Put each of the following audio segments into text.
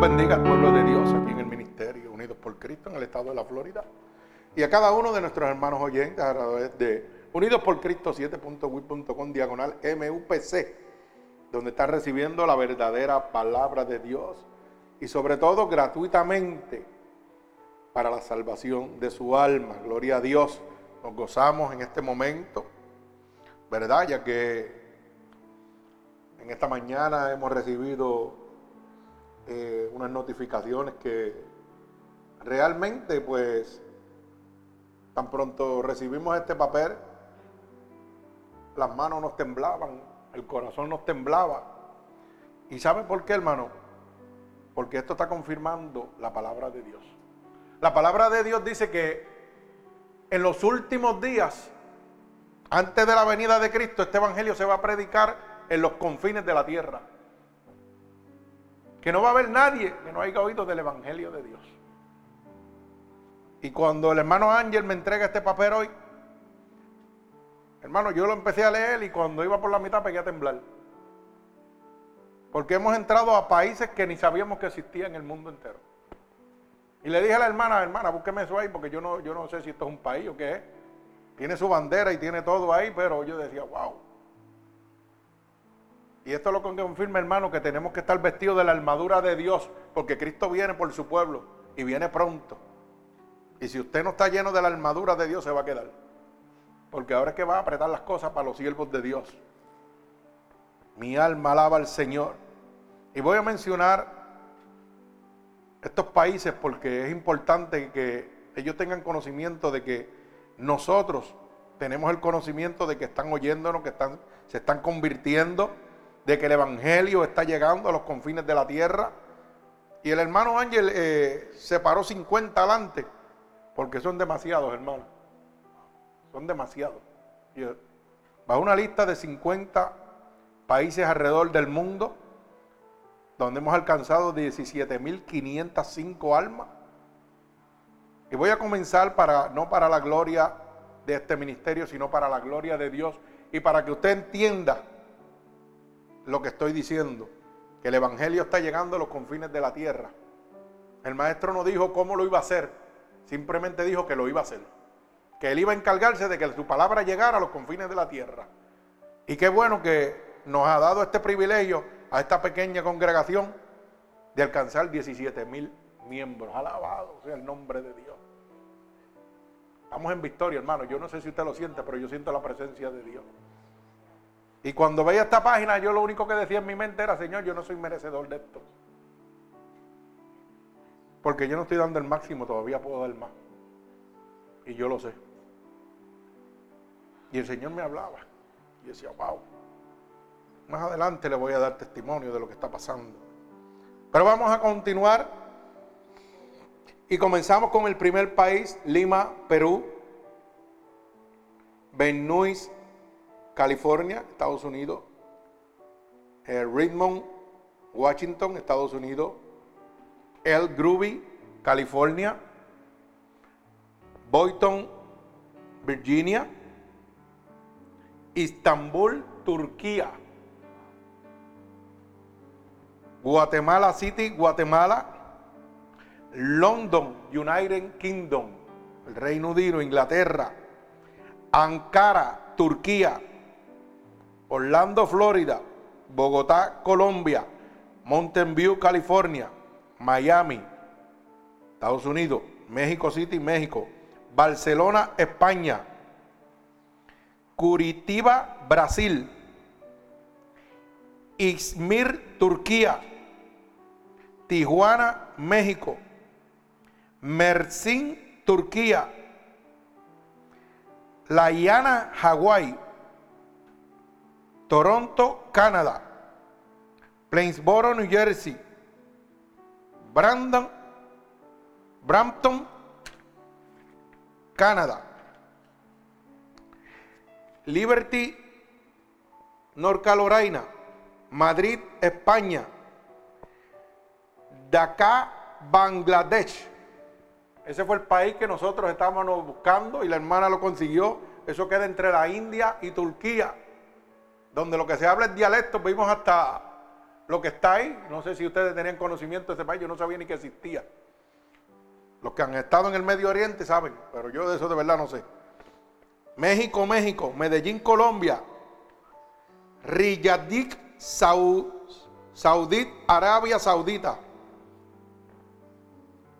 bendiga al pueblo de Dios aquí en el ministerio Unidos por Cristo en el estado de la Florida. Y a cada uno de nuestros hermanos oyentes a través de Unidos por Cristo 7.wit.com diagonal MUPC, donde están recibiendo la verdadera palabra de Dios y sobre todo gratuitamente para la salvación de su alma. Gloria a Dios. Nos gozamos en este momento, ¿verdad? Ya que en esta mañana hemos recibido eh, unas notificaciones que realmente pues tan pronto recibimos este papel, las manos nos temblaban, el corazón nos temblaba. ¿Y sabe por qué, hermano? Porque esto está confirmando la palabra de Dios. La palabra de Dios dice que en los últimos días, antes de la venida de Cristo, este evangelio se va a predicar en los confines de la tierra. Que no va a haber nadie que no haya oído del evangelio de Dios. Y cuando el hermano Ángel me entrega este papel hoy, hermano, yo lo empecé a leer y cuando iba por la mitad pegué a temblar. Porque hemos entrado a países que ni sabíamos que existían en el mundo entero. Y le dije a la hermana, hermana, búsqueme eso ahí porque yo no, yo no sé si esto es un país o qué es. Tiene su bandera y tiene todo ahí, pero yo decía, wow. Y esto es lo que confirma, hermano, que tenemos que estar vestidos de la armadura de Dios, porque Cristo viene por su pueblo y viene pronto. Y si usted no está lleno de la armadura de Dios, se va a quedar. Porque ahora es que va a apretar las cosas para los siervos de Dios. Mi alma alaba al Señor. Y voy a mencionar estos países porque es importante que ellos tengan conocimiento de que nosotros tenemos el conocimiento de que están oyéndonos, que están, se están convirtiendo, de que el Evangelio está llegando a los confines de la tierra. Y el hermano Ángel eh, se paró 50 adelante, porque son demasiados, hermano. Son demasiados. Va una lista de 50 países alrededor del mundo donde hemos alcanzado 17.505 almas. Y voy a comenzar para, no para la gloria de este ministerio, sino para la gloria de Dios y para que usted entienda lo que estoy diciendo, que el Evangelio está llegando a los confines de la tierra. El maestro no dijo cómo lo iba a hacer, simplemente dijo que lo iba a hacer, que él iba a encargarse de que su palabra llegara a los confines de la tierra. Y qué bueno que nos ha dado este privilegio a esta pequeña congregación de alcanzar 17 mil miembros. Alabado sea el nombre de Dios. Estamos en victoria, hermano. Yo no sé si usted lo siente, pero yo siento la presencia de Dios. Y cuando veía esta página, yo lo único que decía en mi mente era, Señor, yo no soy merecedor de esto. Porque yo no estoy dando el máximo, todavía puedo dar más. Y yo lo sé. Y el Señor me hablaba. Y decía, wow. Más adelante le voy a dar testimonio de lo que está pasando. Pero vamos a continuar. Y comenzamos con el primer país, Lima, Perú. Nuys, California, Estados Unidos. Eh, Redmond, Washington, Estados Unidos. El Groovy, California. Boynton, Virginia. Istambul, Turquía. Guatemala City, Guatemala, London, United Kingdom, el Reino Unido, Inglaterra, Ankara, Turquía, Orlando, Florida, Bogotá, Colombia, Mountain View, California, Miami, Estados Unidos, México City, México, Barcelona, España, Curitiba, Brasil, Izmir, Turquía, Tijuana, México. Mersin, Turquía. La Iana, Hawái. Toronto, Canadá. Plainsboro, New Jersey. Brandon, Brampton, Canadá. Liberty, North Carolina. Madrid, España. Dhaka, Bangladesh. Ese fue el país que nosotros estábamos buscando y la hermana lo consiguió. Eso queda entre la India y Turquía, donde lo que se habla es dialecto. Vimos hasta lo que está ahí. No sé si ustedes tenían conocimiento de ese país, yo no sabía ni que existía. Los que han estado en el Medio Oriente saben, pero yo de eso de verdad no sé. México, México, Medellín, Colombia, Riyadik, Saudí, Arabia Saudita,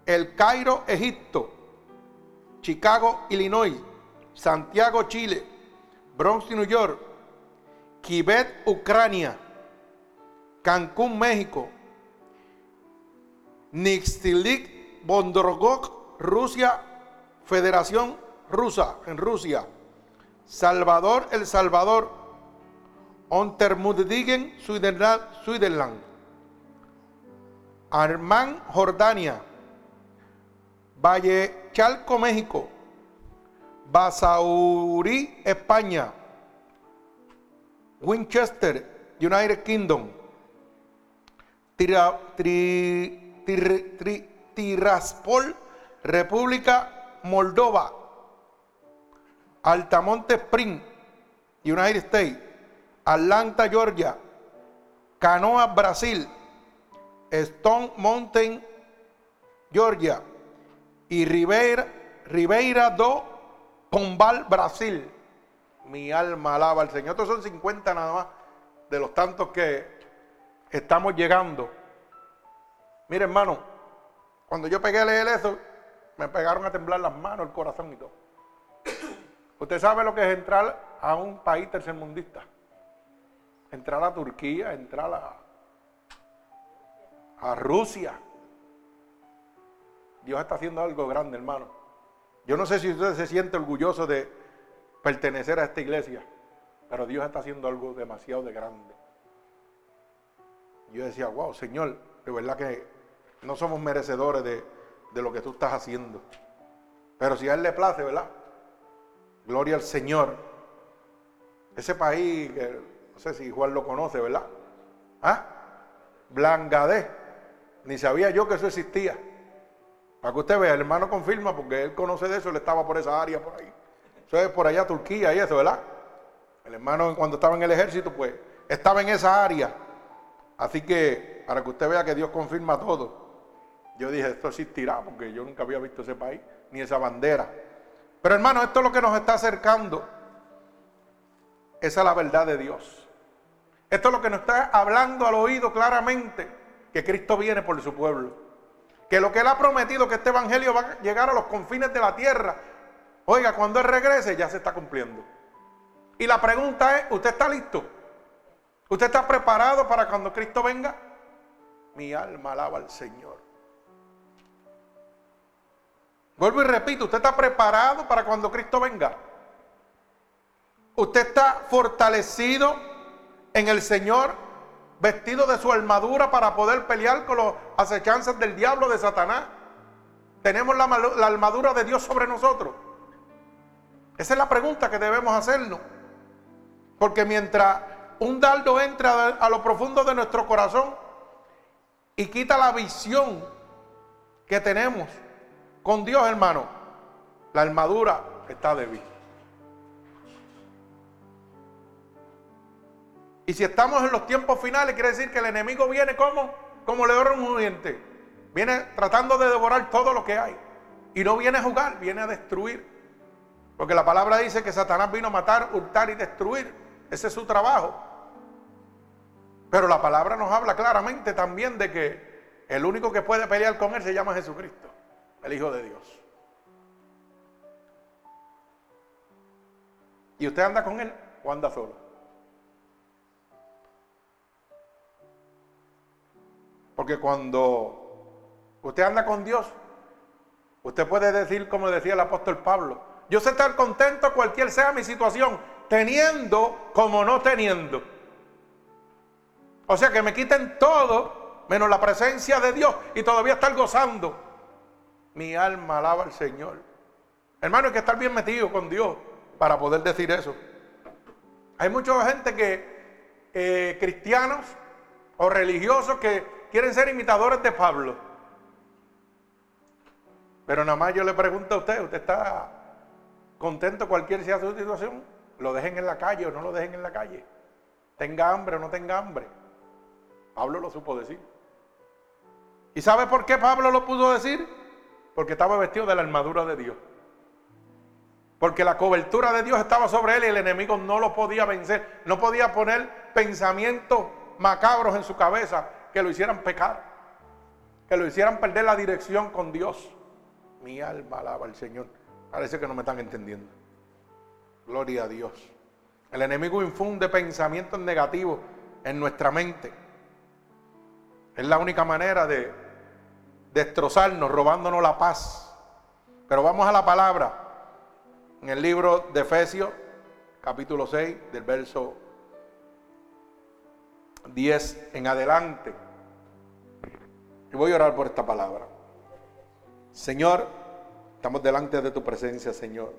El Cairo, Egipto, Chicago, Illinois, Santiago, Chile, Bronx, New York, Quebec, Ucrania, Cancún, México, Nixtilik, Bondrogok, Rusia, Federación Rusa, en Rusia, Salvador, El Salvador, Untermuddigen, Switzerland, Armán, Jordania, Valle Chalco, México, Basaurí, España, Winchester, United Kingdom, Tiraspol, República Moldova, Altamonte Spring, United States, Atlanta, Georgia, Canoa, Brasil, Stone Mountain, Georgia. Y Ribeira, Ribeira do Pombal, Brasil. Mi alma alaba al Señor. Estos son 50 nada más de los tantos que estamos llegando. Mire, hermano, cuando yo pegué a leer eso, me pegaron a temblar las manos, el corazón y todo. Usted sabe lo que es entrar a un país tercermundista. Entrar a Turquía, entrar a, a Rusia. Dios está haciendo algo grande, hermano. Yo no sé si usted se siente orgulloso de pertenecer a esta iglesia, pero Dios está haciendo algo demasiado de grande. Yo decía, wow, Señor, de verdad que no somos merecedores de, de lo que tú estás haciendo. Pero si a Él le place, ¿verdad? Gloria al Señor. Ese país, no sé si Juan lo conoce, ¿verdad? ¿Ah? Blangadé. Ni sabía yo que eso existía. Para que usted vea, el hermano confirma, porque él conoce de eso, él estaba por esa área por ahí. Eso es por allá, Turquía y eso, ¿verdad? El hermano cuando estaba en el ejército, pues, estaba en esa área. Así que, para que usted vea que Dios confirma todo. Yo dije, esto existirá, porque yo nunca había visto ese país, ni esa bandera. Pero hermano, esto es lo que nos está acercando. Esa es la verdad de Dios. Esto es lo que nos está hablando al oído claramente, que Cristo viene por su pueblo. Que lo que Él ha prometido, que este Evangelio va a llegar a los confines de la tierra. Oiga, cuando Él regrese ya se está cumpliendo. Y la pregunta es, ¿usted está listo? ¿Usted está preparado para cuando Cristo venga? Mi alma alaba al Señor. Vuelvo y repito, ¿usted está preparado para cuando Cristo venga? ¿Usted está fortalecido en el Señor, vestido de su armadura para poder pelear con las acechanzas del diablo de Satanás? ¿Tenemos la, armadura de Dios sobre nosotros? Esa es la pregunta que debemos hacernos. Porque mientras un dardo entra a lo profundo de nuestro corazón y quita la visión que tenemos, con Dios, hermano, la armadura está débil. Y si estamos en los tiempos finales, quiere decir que el enemigo viene como, como león huyente. Viene tratando de devorar todo lo que hay. Y no viene a jugar, viene a destruir. Porque la palabra dice que Satanás vino a matar, hurtar y destruir. Ese es su trabajo. Pero la palabra nos habla claramente también de que el único que puede pelear con él se llama Jesucristo el Hijo de Dios. ¿Y usted anda con Él o anda solo? Porque cuando usted anda con Dios, usted puede decir como decía el apóstol Pablo, yo sé estar contento cualquier sea mi situación, teniendo como no teniendo. O sea que me quiten todo menos la presencia de Dios y todavía estar gozando mi alma alaba al Señor. Hermano, hay que estar bien metido con Dios para poder decir eso. Hay mucha gente que, eh, cristianos o religiosos, que quieren ser imitadores de Pablo. Pero nada más yo le pregunto a usted, ¿usted está contento cualquier sea su situación? ¿Lo dejen en la calle o no lo dejen en la calle? ¿Tenga hambre o no tenga hambre? Pablo lo supo decir. ¿Y sabe por qué Pablo lo pudo decir? Porque estaba vestido de la armadura de Dios. Porque la cobertura de Dios estaba sobre él y el enemigo no lo podía vencer. No podía poner pensamientos macabros en su cabeza que lo hicieran pecar. Que lo hicieran perder la dirección con Dios. Mi alma alaba al Señor. Parece que no me están entendiendo. Gloria a Dios. El enemigo infunde pensamientos negativos en nuestra mente. Es la única manera de destrozarnos, robándonos la paz. Pero vamos a la palabra en el libro de Efesios, capítulo 6, del verso 10 en adelante. Y voy a orar por esta palabra. Señor, estamos delante de tu presencia, Señor.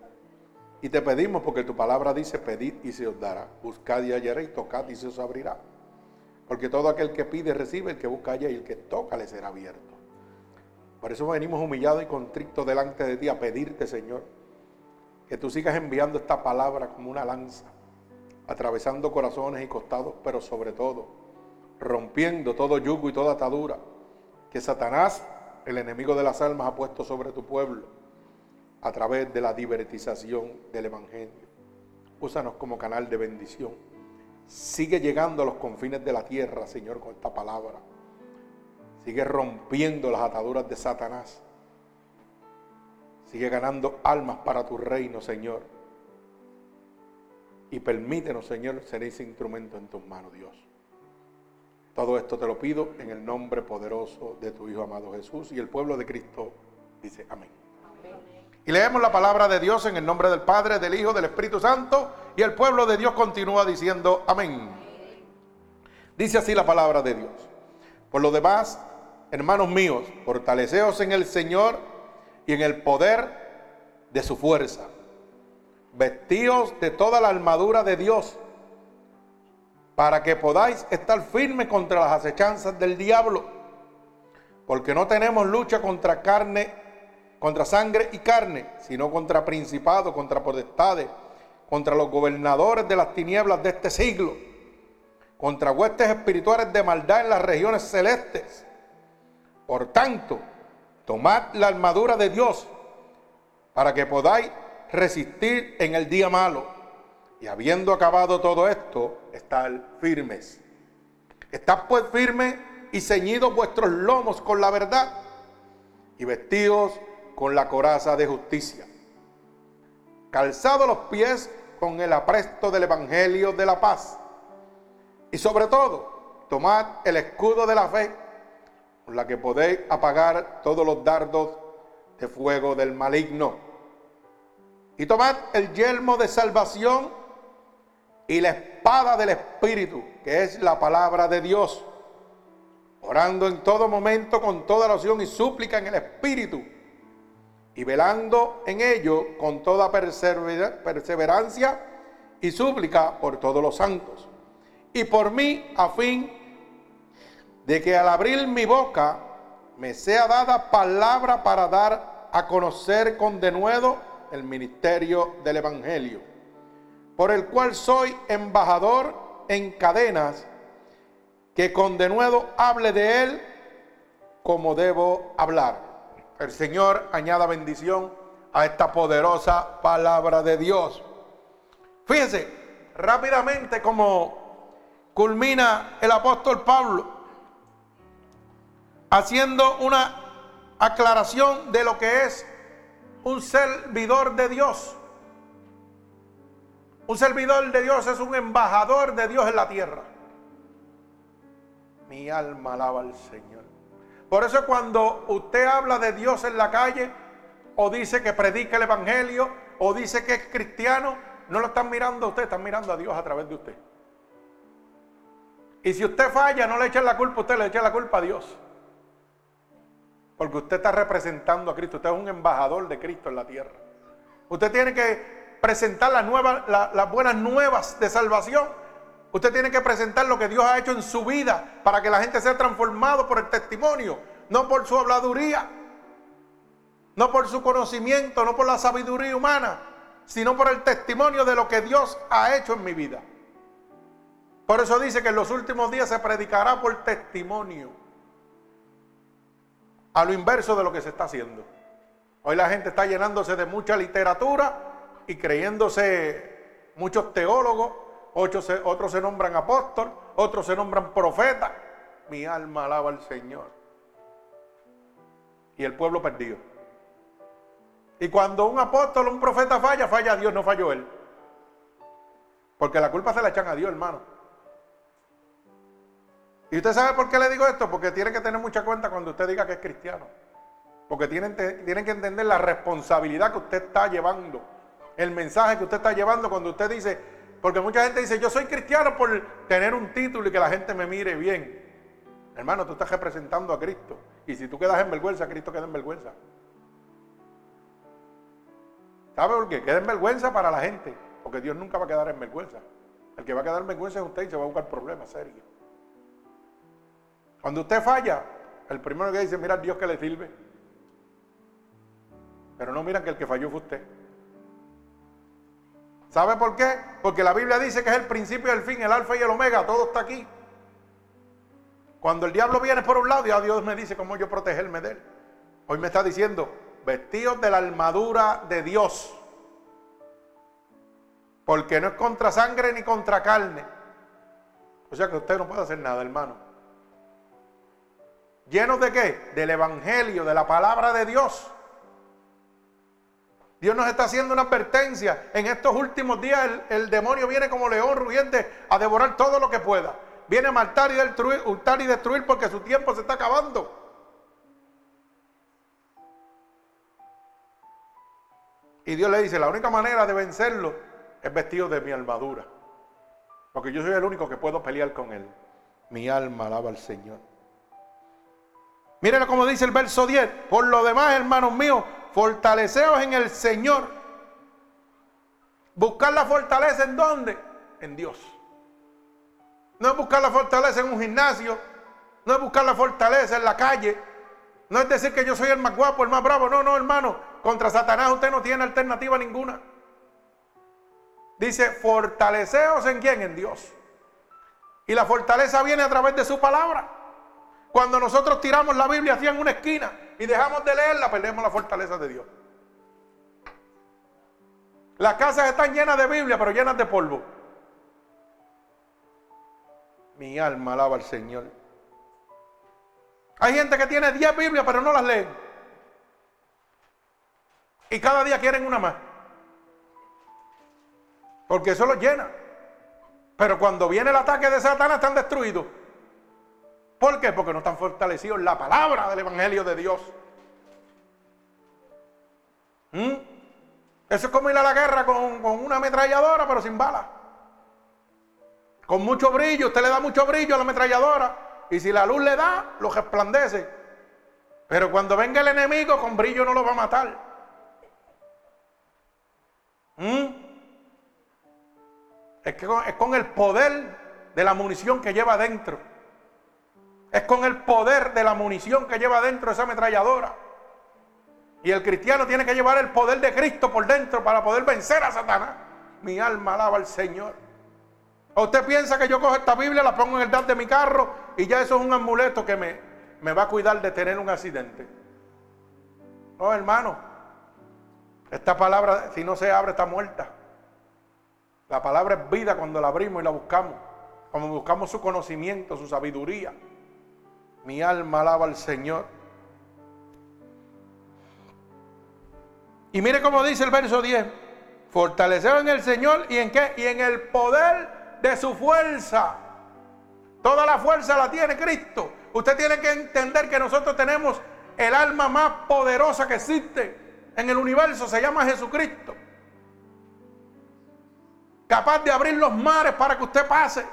Y te pedimos porque tu palabra dice, pedid y se os dará. Buscad y hallaréis, tocad y se os abrirá. Porque todo aquel que pide recibe, el que busca halla y el que toca le será abierto. Por eso venimos humillados y contrictos delante de ti a pedirte, Señor, que tú sigas enviando esta palabra como una lanza, atravesando corazones y costados, pero sobre todo rompiendo todo yugo y toda atadura que Satanás, el enemigo de las almas, ha puesto sobre tu pueblo a través de la divertización del Evangelio. Úsanos como canal de bendición. Sigue llegando a los confines de la tierra, Señor, con esta palabra. Sigue rompiendo las ataduras de Satanás Sigue ganando almas para tu reino, Señor. Y permítenos, Señor, ser ese instrumento en tus manos, Dios. Todo esto te lo pido en el nombre poderoso de tu Hijo amado Jesús. Y el pueblo de Cristo dice amén. Y leemos la palabra de Dios en el nombre del Padre, del Hijo, del Espíritu Santo. Y el pueblo de Dios continúa diciendo amén. Dice así la palabra de Dios. Por lo demás, hermanos míos, fortaleceos en el Señor y en el poder de su fuerza. Vestíos de toda la armadura de Dios para que podáis estar firmes contra las acechanzas del diablo. Porque no tenemos lucha contra carne, contra sangre y carne, sino contra principados, contra potestades, contra los gobernadores de las tinieblas de este siglo, contra huestes espirituales de maldad en las regiones celestes. Por tanto, Tomad la armadura de Dios para que podáis resistir en el día malo. Y habiendo acabado todo esto, estar firmes. Estad pues firmes y ceñidos vuestros lomos con la verdad y vestidos con la coraza de justicia. Calzados los pies con el apresto del Evangelio de la paz. Y sobre todo, tomad el escudo de la fe con la que podéis apagar todos los dardos de fuego del maligno. Y tomad el yelmo de salvación y la espada del Espíritu, que es la palabra de Dios, orando en todo momento con toda oración y súplica en el Espíritu, y velando en ello con toda perseverancia y súplica por todos los santos. Y por mí, a fin de que al abrir mi boca me sea dada palabra para dar a conocer con denuedo el ministerio del Evangelio, por el cual soy embajador en cadenas, que con denuedo hable de él como debo hablar. El Señor añada bendición a esta poderosa palabra de Dios. Fíjense rápidamente cómo culmina el apóstol Pablo haciendo una aclaración de lo que es un servidor de Dios. Un servidor de Dios es un embajador de Dios en la tierra. Mi alma alaba al Señor. Por eso cuando usted habla de Dios en la calle, o dice que predica el Evangelio, o dice que es cristiano, no lo están mirando a usted, están mirando a Dios a través de usted. Y si usted falla, no le echen la culpa a usted, le echa la culpa a Dios. Porque usted está representando a Cristo. Usted es un embajador de Cristo en la tierra. Usted tiene que presentar las, nuevas, las buenas nuevas de salvación. Usted tiene que presentar lo que Dios ha hecho en su vida para que la gente sea transformado por el testimonio, no por su habladuría, no por su conocimiento, no por la sabiduría humana, sino por el testimonio de lo que Dios ha hecho en mi vida. Por eso dice que en los últimos días se predicará por testimonio. A lo inverso de lo que se está haciendo. Hoy la gente está llenándose de mucha literatura y creyéndose muchos teólogos, otros se, nombran apóstol, otros se nombran profeta. Mi alma alaba al Señor. Y el pueblo perdido. Y cuando un apóstol o un profeta falla, falla Dios, no falló él. Porque la culpa se la echan a Dios, hermano. ¿Y usted sabe por qué le digo esto? Porque tiene que tener mucha cuenta cuando usted diga que es cristiano. Porque tienen, tienen que entender la responsabilidad que usted está llevando. El mensaje que usted está llevando cuando usted dice, porque mucha gente dice, yo soy cristiano por tener un título y que la gente me mire bien. Hermano, tú estás representando a Cristo. Y si tú quedas en vergüenza, Cristo queda en vergüenza. ¿Sabe por qué? Queda en vergüenza para la gente. Porque Dios nunca va a quedar en vergüenza. El que va a quedar en vergüenza es usted y se va a buscar problemas serios. Cuando usted falla, el primero que dice, mira Dios que le sirve. Pero no miran que el que falló fue usted. ¿Sabe por qué? Porque la Biblia dice que es el principio y el fin, el alfa y el omega, todo está aquí. Cuando el diablo viene por un lado, ya Dios me dice cómo yo protegerme de él. Hoy me está diciendo, vestidos de la armadura de Dios. Porque no es contra sangre ni contra carne. O sea que usted no puede hacer nada, hermano. ¿Llenos de qué? Del Evangelio, de la palabra de Dios. Dios nos está haciendo una advertencia. En estos últimos días el, demonio viene como león rugiente a devorar todo lo que pueda. Viene a matar y destruir, y destruir porque su tiempo se está acabando. Y Dios le dice, la única manera de vencerlo es vestido de mi armadura. Porque yo soy el único que puedo pelear con él. Mi alma alaba al Señor. Miren cómo dice el verso 10. Por lo demás, hermanos míos, fortaleceos en el Señor. Buscar la fortaleza en dónde? En Dios. No es buscar la fortaleza en un gimnasio. No es buscar la fortaleza en la calle. No es decir que yo soy el más guapo, el más bravo. No, no, hermano. Contra Satanás usted no tiene alternativa ninguna. Dice, fortaleceos en quién? En Dios. Y la fortaleza viene a través de su palabra. Cuando nosotros tiramos la Biblia así en una esquina y dejamos de leerla, perdemos la fortaleza de Dios. Las casas están llenas de Biblia, pero llenas de polvo. Mi alma alaba al Señor. Hay gente que tiene 10 Biblias, pero no las leen. Y cada día quieren una más. Porque eso los llena. Pero cuando viene el ataque de Satanás están destruidos. ¿Por qué? Porque no están fortalecidos en la palabra del Evangelio de Dios. ¿Mm? Eso es como ir a la guerra con, con una ametralladora, pero sin balas. Con mucho brillo, usted le da mucho brillo a la ametralladora. Y si la luz le da, lo resplandece. Pero cuando venga el enemigo, con brillo no lo va a matar. ¿Mm? Es, que es con el poder de la munición que lleva adentro. Es con el poder de la munición que lleva dentro esa ametralladora. Y el cristiano tiene que llevar el poder de Cristo por dentro para poder vencer a Satanás. Mi alma alaba al Señor. ¿O usted piensa que yo cojo esta Biblia, la pongo en el DAF de mi carro y ya eso es un amuleto que me, me va a cuidar de tener un accidente? No, hermano. Esta palabra, si no se abre, está muerta. La palabra es vida cuando la abrimos y la buscamos. Cuando buscamos su conocimiento, su sabiduría. Mi alma alaba al Señor. Y mire cómo dice el verso 10. Fortalecer en el Señor y en qué? Y en el poder de su fuerza. Toda la fuerza la tiene Cristo. Usted tiene que entender que nosotros tenemos el alma más poderosa que existe en el universo. Se llama Jesucristo. Capaz de abrir los mares para que usted pase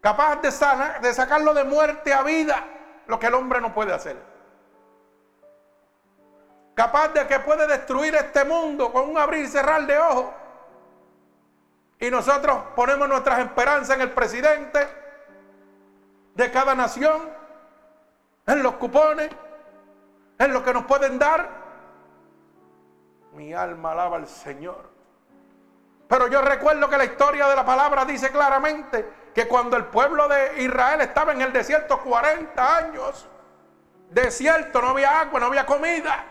capaz de, de sacarlo de muerte a vida, lo que el hombre no puede hacer. Capaz de que puede destruir este mundo con un abrir y cerrar de ojos. Y nosotros ponemos nuestras esperanzas en el presidente de cada nación, en los cupones, en lo que nos pueden dar. Mi alma alaba al Señor. Pero yo recuerdo que la historia de la palabra dice claramente que cuando el pueblo de Israel estaba en el desierto 40 años, desierto, no había agua, no había comida.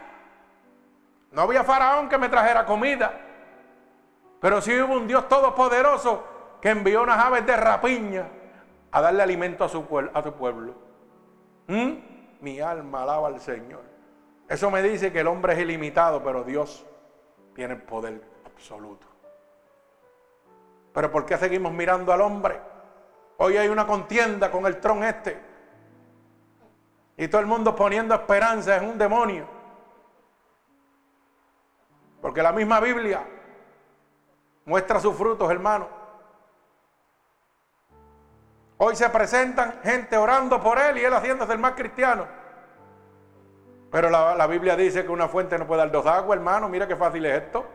No había faraón que me trajera comida. Pero sí hubo un Dios todopoderoso que envió unas aves de rapiña a darle alimento a su, pueblo. ¿Mm? Mi alma alaba al Señor. Eso me dice que el hombre es ilimitado, pero Dios tiene el poder absoluto. Pero ¿por qué seguimos mirando al hombre? Hoy hay una contienda con el tron este. Y todo el mundo poniendo esperanza en un demonio. Porque la misma Biblia muestra sus frutos, hermano. Hoy se presentan gente orando por él y él haciéndose el más cristiano. Pero la, Biblia dice que una fuente no puede dar dos aguas, hermano. Mira qué fácil es esto.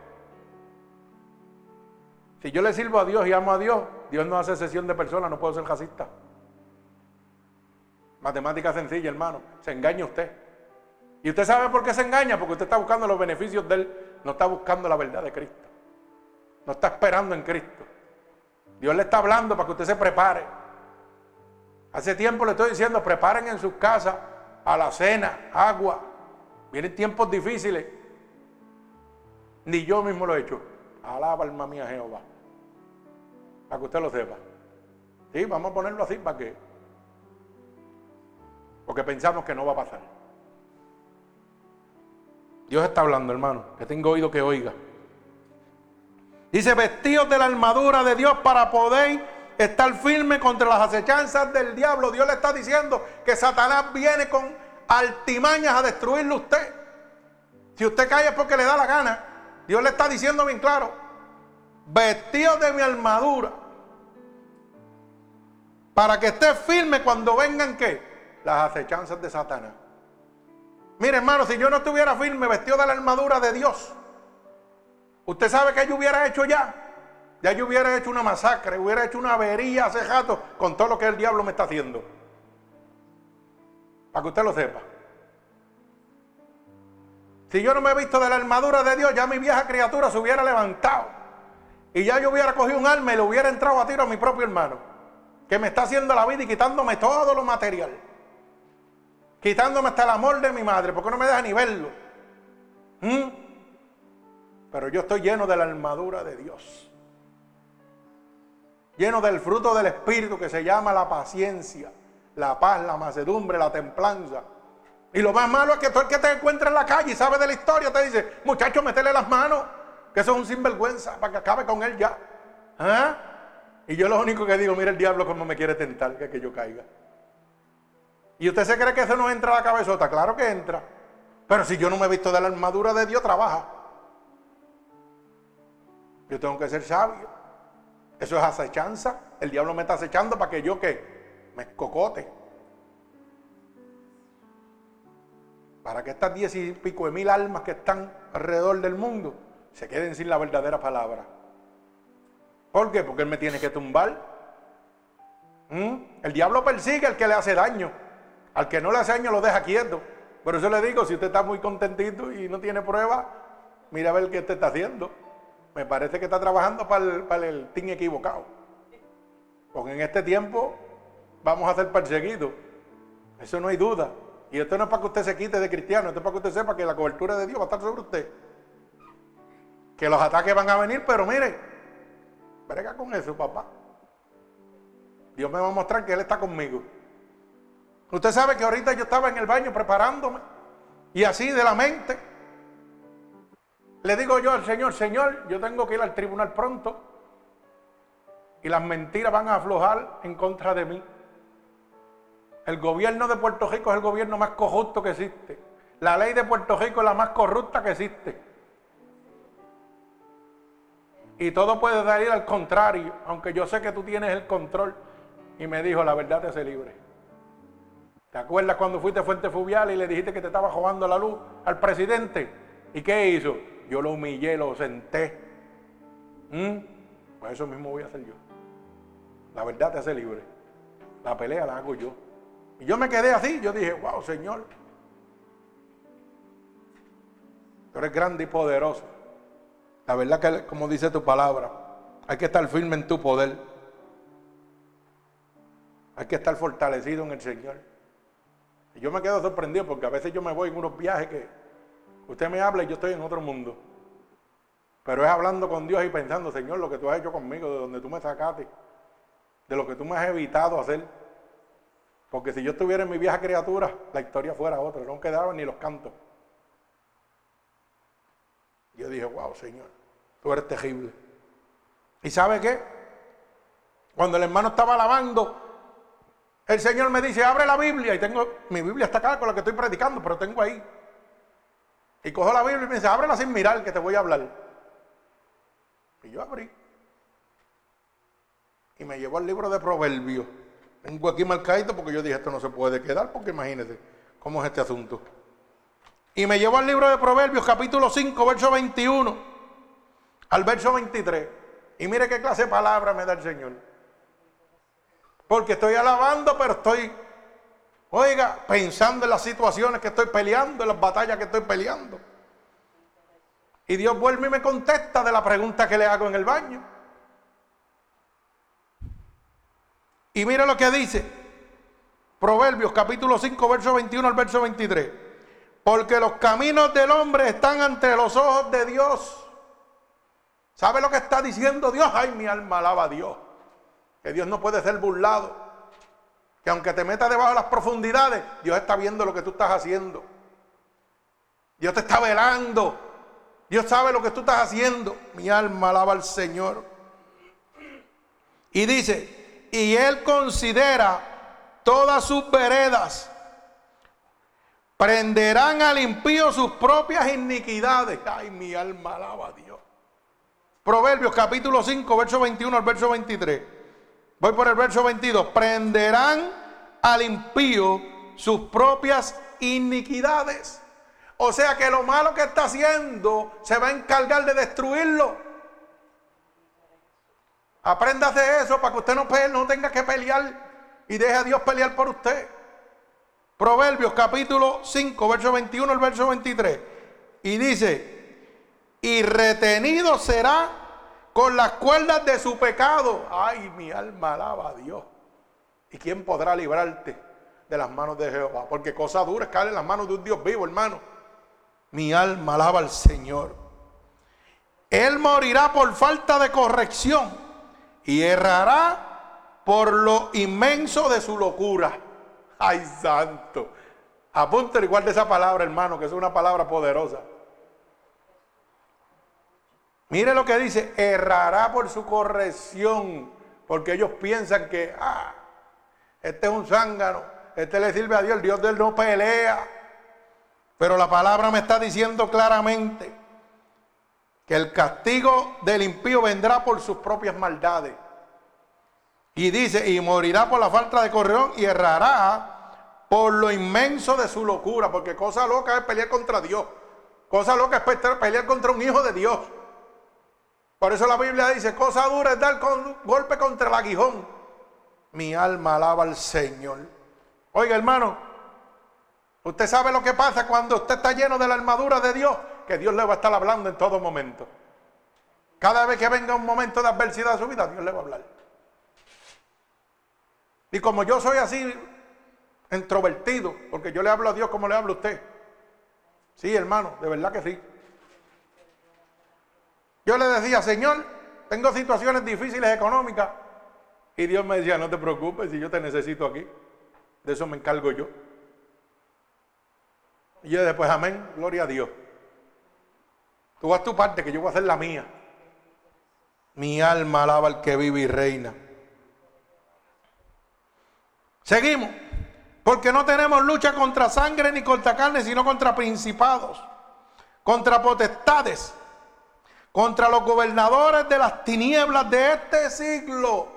Si yo le sirvo a Dios y amo a Dios, Dios no hace sesión de personas, no puedo ser jacista. Matemática sencilla, hermano. Se engaña usted. ¿Y usted sabe por qué se engaña? Porque usted está buscando los beneficios de él, no está buscando la verdad de Cristo. No está esperando en Cristo. Dios le está hablando para que usted se prepare. Hace tiempo le estoy diciendo, preparen en sus casas a la cena, agua. Vienen tiempos difíciles. Ni yo mismo lo he hecho. Alaba alma mía Jehová. Para que usted lo sepa. Sí, vamos a ponerlo así para que. Porque pensamos que no va a pasar. Dios está hablando, hermano. Que tengo oído que oiga. Dice, vestidos de la armadura de Dios para poder estar firme contra las acechanzas del diablo. Dios le está diciendo que Satanás viene con altimañas a destruirle usted. Si usted cae es porque le da la gana. Dios le está diciendo bien claro, vestidos de mi armadura, para que esté firme cuando vengan qué? Las acechanzas de Satanás. Mire hermano, si yo no estuviera firme vestido de la armadura de Dios, usted sabe que yo hubiera hecho ya. Ya yo hubiera hecho una masacre, hubiera hecho una avería hace rato con todo lo que el diablo me está haciendo. Para que usted lo sepa. Si yo no me he visto de la armadura de Dios, ya mi vieja criatura se hubiera levantado. Y ya yo hubiera cogido un arma y le hubiera entrado a tiro a mi propio hermano. Que me está haciendo la vida y quitándome todo lo material. Quitándome hasta el amor de mi madre, porque no me deja ni verlo. ¿Mm? Pero yo estoy lleno de la armadura de Dios lleno del fruto del Espíritu que se llama la paciencia, la paz, la macedumbre, la templanza. Y lo más malo es que todo el que te encuentra en la calle y sabe de la historia te dice, muchacho, métele las manos, que eso es un sinvergüenza, para que acabe con él ya. ¿Ah? Y yo lo único que digo, mira el diablo como me quiere tentar, que, que yo caiga. ¿Y usted se cree que eso no entra a la cabezota? Claro que entra. Pero si yo no me he visto de la armadura de Dios, trabaja. Yo tengo que ser sabio. Eso es acechanza. El diablo me está acechando para que yo que me cocote. Para que estas diez y pico de mil almas que están alrededor del mundo se queden sin la verdadera palabra. ¿Por qué? Porque él me tiene que tumbar. ¿Mm? El diablo persigue al que le hace daño. Al que no le hace daño lo deja quieto. Por eso le digo, si usted está muy contentito y no tiene prueba, mira a ver qué usted está haciendo me parece que está trabajando para el, para el team equivocado. Porque en este tiempo vamos a ser perseguidos. Eso no hay duda. Y esto no es para que usted se quite de cristiano, esto es para que usted sepa que la cobertura de Dios va a estar sobre usted. Que los ataques van a venir, pero mire, brega con eso, papá. Dios me va a mostrar que Él está conmigo. Usted sabe que ahorita yo estaba en el baño preparándome y así de la mente le digo yo al Señor, Señor, yo tengo que ir al tribunal pronto y las mentiras van a aflojar en contra de mí. El gobierno de Puerto Rico es el gobierno más corrupto que existe. La ley de Puerto Rico es la más corrupta que existe. Y todo puede salir al contrario, aunque yo sé que tú tienes el control. Y me dijo, la verdad te hace libre. ¿Te acuerdas cuando fuiste a Fuente Fuvial y le dijiste que te estaba robando la luz al presidente? ¿Y qué hizo? yo lo humillé, lo senté. ¿Mm? Pues eso mismo voy a hacer yo. La verdad te hace libre. La pelea la hago yo. Y yo me quedé así, yo dije, wow, Señor. Tú eres grande y poderoso. La verdad que, como dice tu palabra, Hay que estar firme en tu poder. Hay que estar fortalecido en el Señor. Y yo me quedo sorprendido porque a veces yo me voy en unos viajes que usted me habla y yo estoy en otro mundo. Pero es hablando con Dios y pensando, Señor, lo que tú has hecho conmigo, de donde tú me sacaste, de lo que tú me has evitado hacer. Porque si yo estuviera en mi vieja criatura, la historia fuera otra, no quedaban ni los cantos. Yo dije, wow, Señor, tú eres terrible. ¿Y sabe qué? Cuando el hermano estaba alabando, el Señor me dice, abre la Biblia. Y tengo, mi Biblia está acá con la que estoy predicando, pero tengo ahí. Y cojo la Biblia y me dice, ábrela sin mirar que te voy a hablar. Y yo abrí. Y me llevó al libro de Proverbios. Tengo aquí marcadito porque yo dije, esto no se puede quedar, porque imagínense cómo es este asunto. Y me llevó al libro de Proverbios, capítulo 5, verso 21, al verso 23. Y mire qué clase de palabra me da el Señor. Porque estoy alabando, pero estoy, oiga, pensando en las situaciones que estoy peleando, en las batallas que estoy peleando. Y Dios vuelve y me contesta de la pregunta que le hago en el baño. Y mire lo que dice. Proverbios capítulo 5, verso 21 al verso 23. Porque los caminos del hombre están ante los ojos de Dios. ¿Sabe lo que está diciendo Dios? Ay, mi alma alaba a Dios. Que Dios no puede ser burlado. Que aunque te metas debajo de las profundidades, Dios está viendo lo que tú estás haciendo. Dios te está velando. Dios sabe lo que tú estás haciendo. Mi alma alaba al Señor. Y dice, y Él considera todas sus veredas. Prenderán al impío sus propias iniquidades. Ay, mi alma alaba a Dios. Proverbios capítulo 5, verso 21 al verso 23. Voy por el verso 22. Prenderán al impío sus propias iniquidades. O sea que lo malo que está haciendo se va a encargar de destruirlo. Aprenda de eso para que usted no, no tenga que pelear y deje a Dios pelear por usted. Proverbios capítulo 5, verso 21 al verso 23. Y dice, y retenido será con las cuerdas de su pecado. Ay, mi alma alaba a Dios. ¿Y quién podrá librarte de las manos de Jehová? Porque cosa dura es caer en las manos de un Dios vivo, hermano. Mi alma alaba al Señor. Él morirá por falta de corrección y errará por lo inmenso de su locura. Ay, santo. Apúntale igual de esa palabra, hermano, que es una palabra poderosa. Mire lo que dice, errará por su corrección, porque ellos piensan que, ah, este es un zángano, este le sirve a Dios, el Dios de él no pelea. Pero la palabra me está diciendo claramente que el castigo del impío vendrá por sus propias maldades. Y dice, y morirá por la falta de corrección y errará por lo inmenso de su locura, porque cosa loca es pelear contra Dios. Cosa loca es pelear contra un hijo de Dios. Por eso la Biblia dice, cosa dura es dar golpe contra el aguijón. Mi alma alaba al Señor. Oiga, hermano, usted sabe lo que pasa cuando usted está lleno de la armadura de Dios, que Dios le va a estar hablando en todo momento. Cada vez que venga un momento de adversidad a su vida, Dios le va a hablar. Y como yo soy así introvertido, porque yo le hablo a Dios como le hablo a usted. Sí, hermano, de verdad que sí. Yo le decía, Señor, tengo situaciones difíciles económicas. Y Dios me decía, no te preocupes, si yo te necesito aquí. De eso me encargo yo. Y yo después, amén, gloria a Dios. Tú haz tu parte, que yo voy a hacer la mía. Mi alma alaba al que vive y reina. Seguimos. Porque no tenemos lucha contra sangre ni contra carne, sino contra principados, contra potestades contra los gobernadores de las tinieblas de este siglo.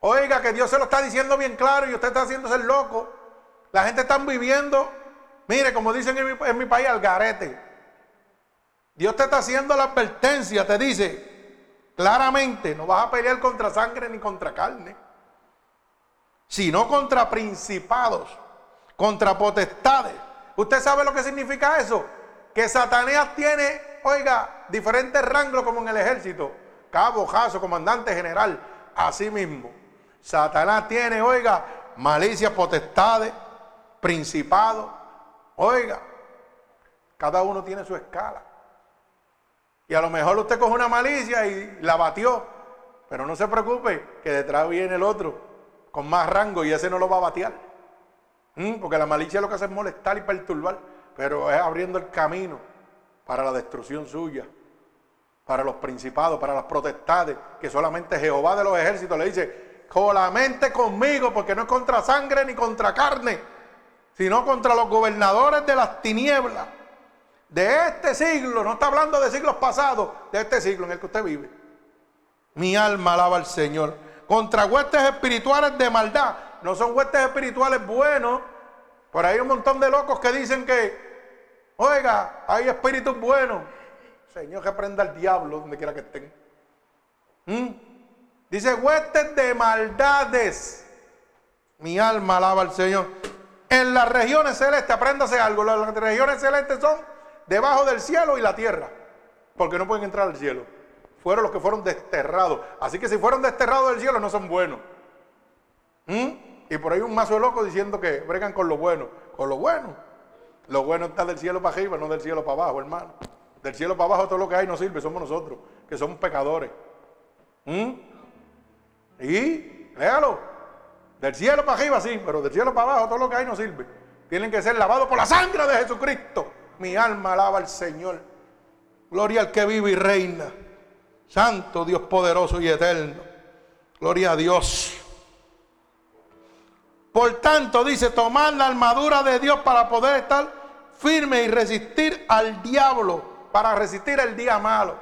Oiga, que Dios se lo está diciendo bien claro y usted está haciéndose loco. La gente está viviendo, mire, como dicen en mi, en mi país, al garete. Dios te está haciendo la advertencia, te dice claramente, no vas a pelear contra sangre ni contra carne, sino contra principados, contra potestades. ¿Usted sabe lo que significa eso? Que Satanás tiene oiga, diferentes rangos como en el ejército. cabo, jaso, comandante general, así mismo. Satanás tiene, oiga, malicia, potestades, principado. Oiga, cada uno tiene su escala. Y a lo mejor usted coge una malicia y la batió, pero no se preocupe que detrás viene el otro con más rango y ese no lo va a batear. ¿Mm? Porque la malicia lo que hace es molestar y perturbar, pero es abriendo el camino para la destrucción suya, para los principados, para las protestades, que solamente Jehová de los ejércitos le dice, solamente conmigo, porque no es contra sangre ni contra carne, sino contra los gobernadores de las tinieblas de este siglo, no está hablando de siglos pasados, de este siglo en el que usted vive. Mi alma alaba al Señor. Contra huestes espirituales de maldad. No son huestes espirituales buenos. Por ahí hay un montón de locos que dicen que, oiga, hay espíritus buenos. Señor, que prenda el diablo donde quiera que estén. ¿Mm? Dice huestes de maldades. Mi alma alaba al Señor. En las regiones celestes, apréndase algo. Las regiones celestes son debajo del cielo y la tierra. Porque no pueden entrar al cielo fueron los que fueron desterrados. Así que si fueron desterrados del cielo no son buenos. ¿Mm? Y por ahí un mazo de locos diciendo que bregan con lo bueno. Con lo bueno. Lo bueno está del cielo para arriba, no del cielo para abajo, hermano. Del cielo para abajo todo lo que hay no sirve, somos nosotros, que somos pecadores. ¿Mm? Y, léalo, del cielo para arriba sí, pero del cielo para abajo todo lo que hay no sirve. Tienen que ser lavados por la sangre de Jesucristo. Mi alma alaba al Señor. Gloria al que vive y reina. Santo Dios poderoso y eterno. Gloria a Dios. Por tanto, dice, tomar la armadura de Dios para poder estar firme y resistir al diablo, para resistir el día malo.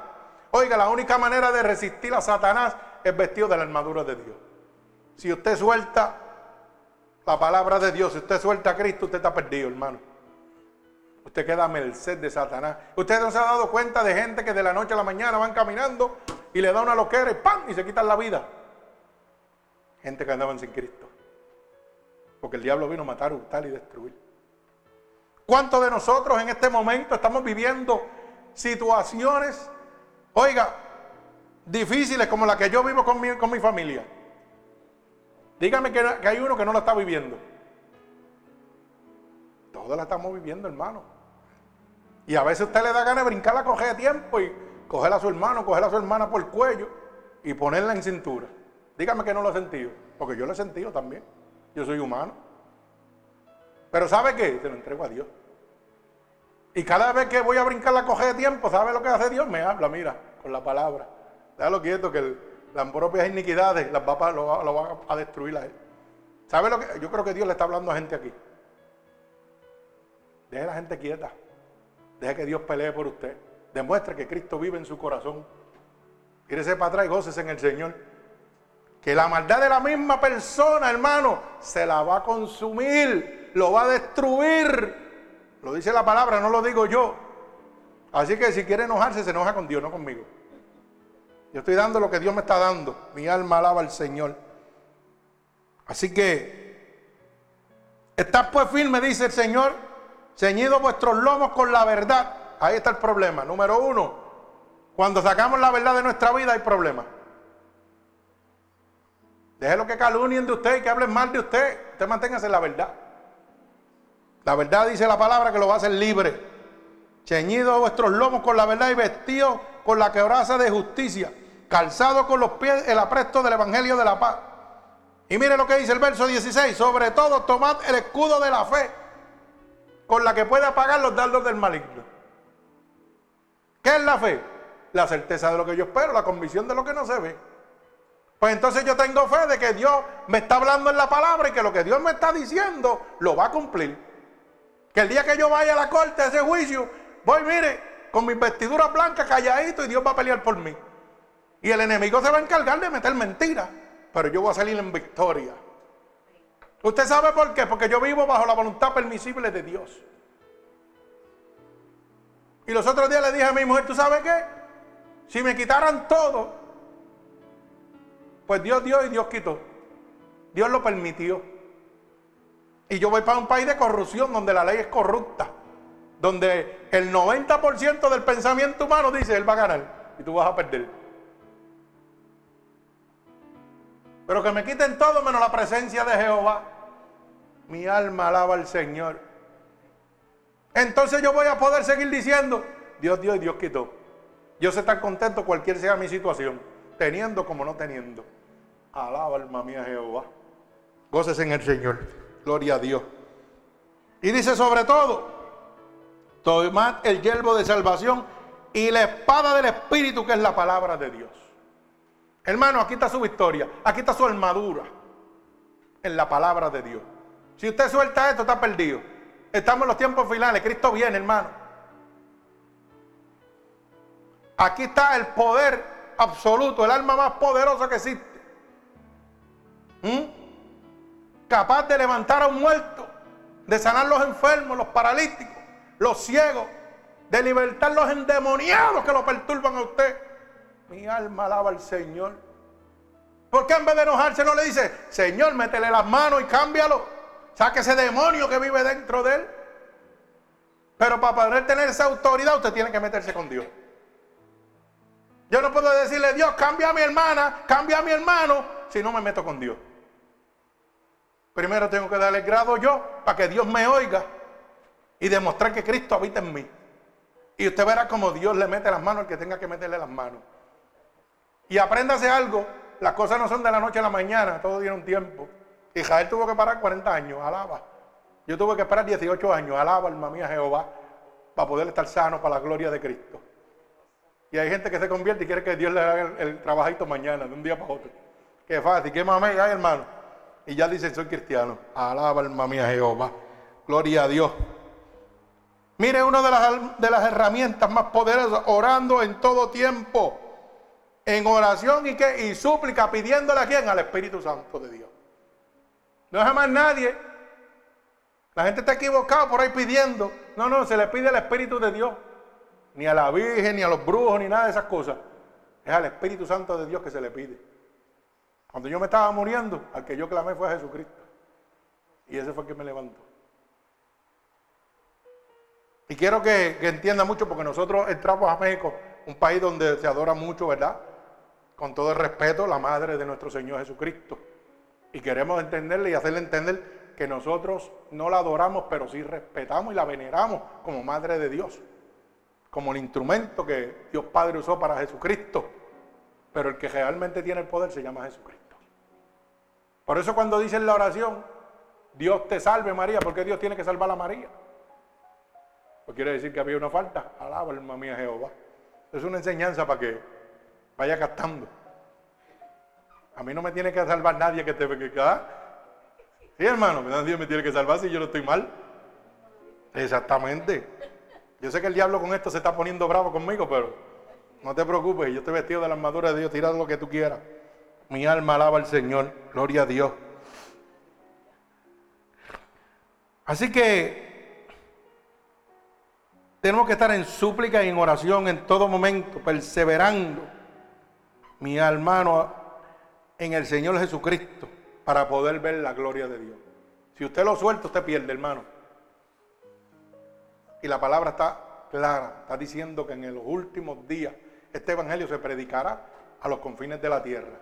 Oiga, la única manera de resistir a Satanás es vestido de la armadura de Dios. Si usted suelta la palabra de Dios, si usted suelta a Cristo, usted está perdido, hermano. Usted queda a merced de Satanás. Usted no se ha dado cuenta de gente que de la noche a la mañana van caminando y le da una loquera y ¡pam! y se quitan la vida. Gente que andaban sin Cristo. Porque el diablo vino a matar, hurtar y destruir. ¿Cuántos de nosotros en este momento estamos viviendo situaciones, oiga, difíciles como la que yo vivo con mi, con mi familia? Dígame que, que hay uno que no la está viviendo. Todos la estamos viviendo, hermano. Y a veces usted le da ganas de brincar coger de tiempo y coger a su hermano, coger a su hermana por el cuello y ponerla en cintura. Dígame que no lo ha sentido, porque yo lo he sentido también. Yo soy humano. Pero ¿sabe qué? Se lo entrego a Dios. Y cada vez que voy a brincar la coger de tiempo, ¿sabe lo que hace Dios? Me habla, mira, con la palabra. Déjalo quieto que las propias iniquidades las va, lo, lo van a destruir a él. ¿Sabe lo que? Yo creo que Dios le está hablando a gente aquí. Deje la gente quieta. Deje que Dios pelee por usted. Demuestre que Cristo vive en su corazón. Quírese para atrás y goces en el Señor. Que la maldad de la misma persona, hermano, se la va a consumir, lo va a destruir. Lo dice la palabra, no lo digo yo. Así que si quiere enojarse, se enoja con Dios, no conmigo. Yo estoy dando lo que Dios me está dando. Mi alma alaba al Señor. Así que, estás pues firme, dice el Señor ceñido vuestros lomos con la verdad. Ahí está el problema. Número uno, cuando sacamos la verdad de nuestra vida hay problemas. Déjelo que calunien de usted y que hablen mal de usted. Usted manténgase en la verdad. La verdad dice la palabra que lo va a hacer libre. Ceñido vuestros lomos con la verdad y vestidos con la quebraza de justicia. Calzado con los pies el apresto del evangelio de la paz. Y mire lo que dice el verso 16. Sobre todo tomad el escudo de la fe con la que puede apagar los dardos del maligno. ¿Qué es la fe? La certeza de lo que yo espero, la convicción de lo que no se ve. Pues entonces yo tengo fe de que Dios me está hablando en la palabra y que lo que Dios me está diciendo lo va a cumplir. Que el día que yo vaya a la corte, a ese juicio, voy, mire, con mis vestiduras blancas, calladito, y Dios va a pelear por mí. Y el enemigo se va a encargar de meter mentiras, pero yo voy a salir en victoria. ¿Usted sabe por qué? Porque yo vivo bajo la voluntad permisible de Dios. Y los otros días le dije a mi mujer, ¿tú sabes qué? Si me quitaran todo, pues Dios dio y Dios quitó. Dios lo permitió. Y yo voy para un país de corrupción donde la ley es corrupta. Donde el 90% del pensamiento humano dice, él va a ganar y tú vas a perder. Pero que me quiten todo menos la presencia de Jehová. Mi alma alaba al Señor. Entonces yo voy a poder seguir diciendo, Dios dio y Dios quitó. Yo sé estar contento cualquier sea mi situación, teniendo como no teniendo. Alaba alma mía Jehová. Goces en el Señor. Gloria a Dios. Y dice sobre todo, tomad el yelmo de salvación y la espada del Espíritu que es la palabra de Dios. Hermano, aquí está su victoria, aquí está su armadura en la palabra de Dios. Si usted suelta esto, está perdido. Estamos en los tiempos finales, Cristo viene, hermano. Aquí está el poder absoluto, el alma más poderosa que existe. ¿Mm? Capaz de levantar a un muerto, de sanar los enfermos, los paralíticos, los ciegos, de libertar los endemoniados que lo perturban a usted. Mi alma alaba al Señor. ¿Por qué en vez de enojarse no le dice, Señor, métele las manos y cámbialo? Saque ese demonio que vive dentro de él. Pero para poder tener esa autoridad, usted tiene que meterse con Dios. Yo no puedo decirle, Dios, cambia a mi hermana, cambia a mi hermano, si no me meto con Dios. Primero tengo que darle grado yo para que Dios me oiga y demostrar que Cristo habita en mí. Y usted verá como Dios le mete las manos al que tenga que meterle las manos. Y apréndase algo, las cosas no son de la noche a la mañana, todo tiene un tiempo. Israel tuvo que parar 40 años, alaba. Yo tuve que esperar 18 años, alaba alma mía Jehová, para poder estar sano para la gloria de Cristo. Y hay gente que se convierte y quiere que Dios le haga el, trabajito mañana, de un día para otro. Qué fácil, qué mamé, ay hermano. Y ya dice, soy cristiano. Alaba alma mía Jehová. Gloria a Dios. Mire, una de las, de las herramientas más poderosas, orando en todo tiempo, en oración y, qué, y súplica, pidiéndole a quién, al Espíritu Santo de Dios. No es jamás nadie. La gente está equivocada por ahí pidiendo. No, no, se le pide al Espíritu de Dios. Ni a la Virgen, ni a los brujos, ni nada de esas cosas. Es al Espíritu Santo de Dios que se le pide. Cuando yo me estaba muriendo, al que yo clamé fue a Jesucristo. Y ese fue el que me levantó. Y quiero que, que entienda mucho, porque nosotros entramos a México, un país donde se adora mucho, ¿verdad? Con todo el respeto, la madre de nuestro Señor Jesucristo. Y queremos entenderle y hacerle entender que nosotros no la adoramos, pero sí respetamos y la veneramos como madre de Dios como el instrumento que Dios Padre usó para Jesucristo. Pero el que realmente tiene el poder se llama Jesucristo. Por eso cuando dicen la oración, Dios te salve María, porque Dios tiene que salvar a María. Pues quiere decir que había una falta. Alaba, alma mía, Jehová. Es una enseñanza para que vaya captando. A mí no me tiene que salvar nadie que te que, ¿ah? Sí, hermano, nadie me tiene que salvar si yo no estoy mal. Exactamente. Yo sé que el diablo con esto se está poniendo bravo conmigo, pero no te preocupes, yo estoy vestido de la armadura de Dios, tira lo que tú quieras. Mi alma alaba al Señor, gloria a Dios. Así que tenemos que estar en súplica y en oración en todo momento, perseverando, mi hermano, en el Señor Jesucristo, para poder ver la gloria de Dios. Si usted lo suelta, usted pierde, hermano. Y la palabra está clara, está diciendo que en los últimos días este evangelio se predicará a los confines de la tierra.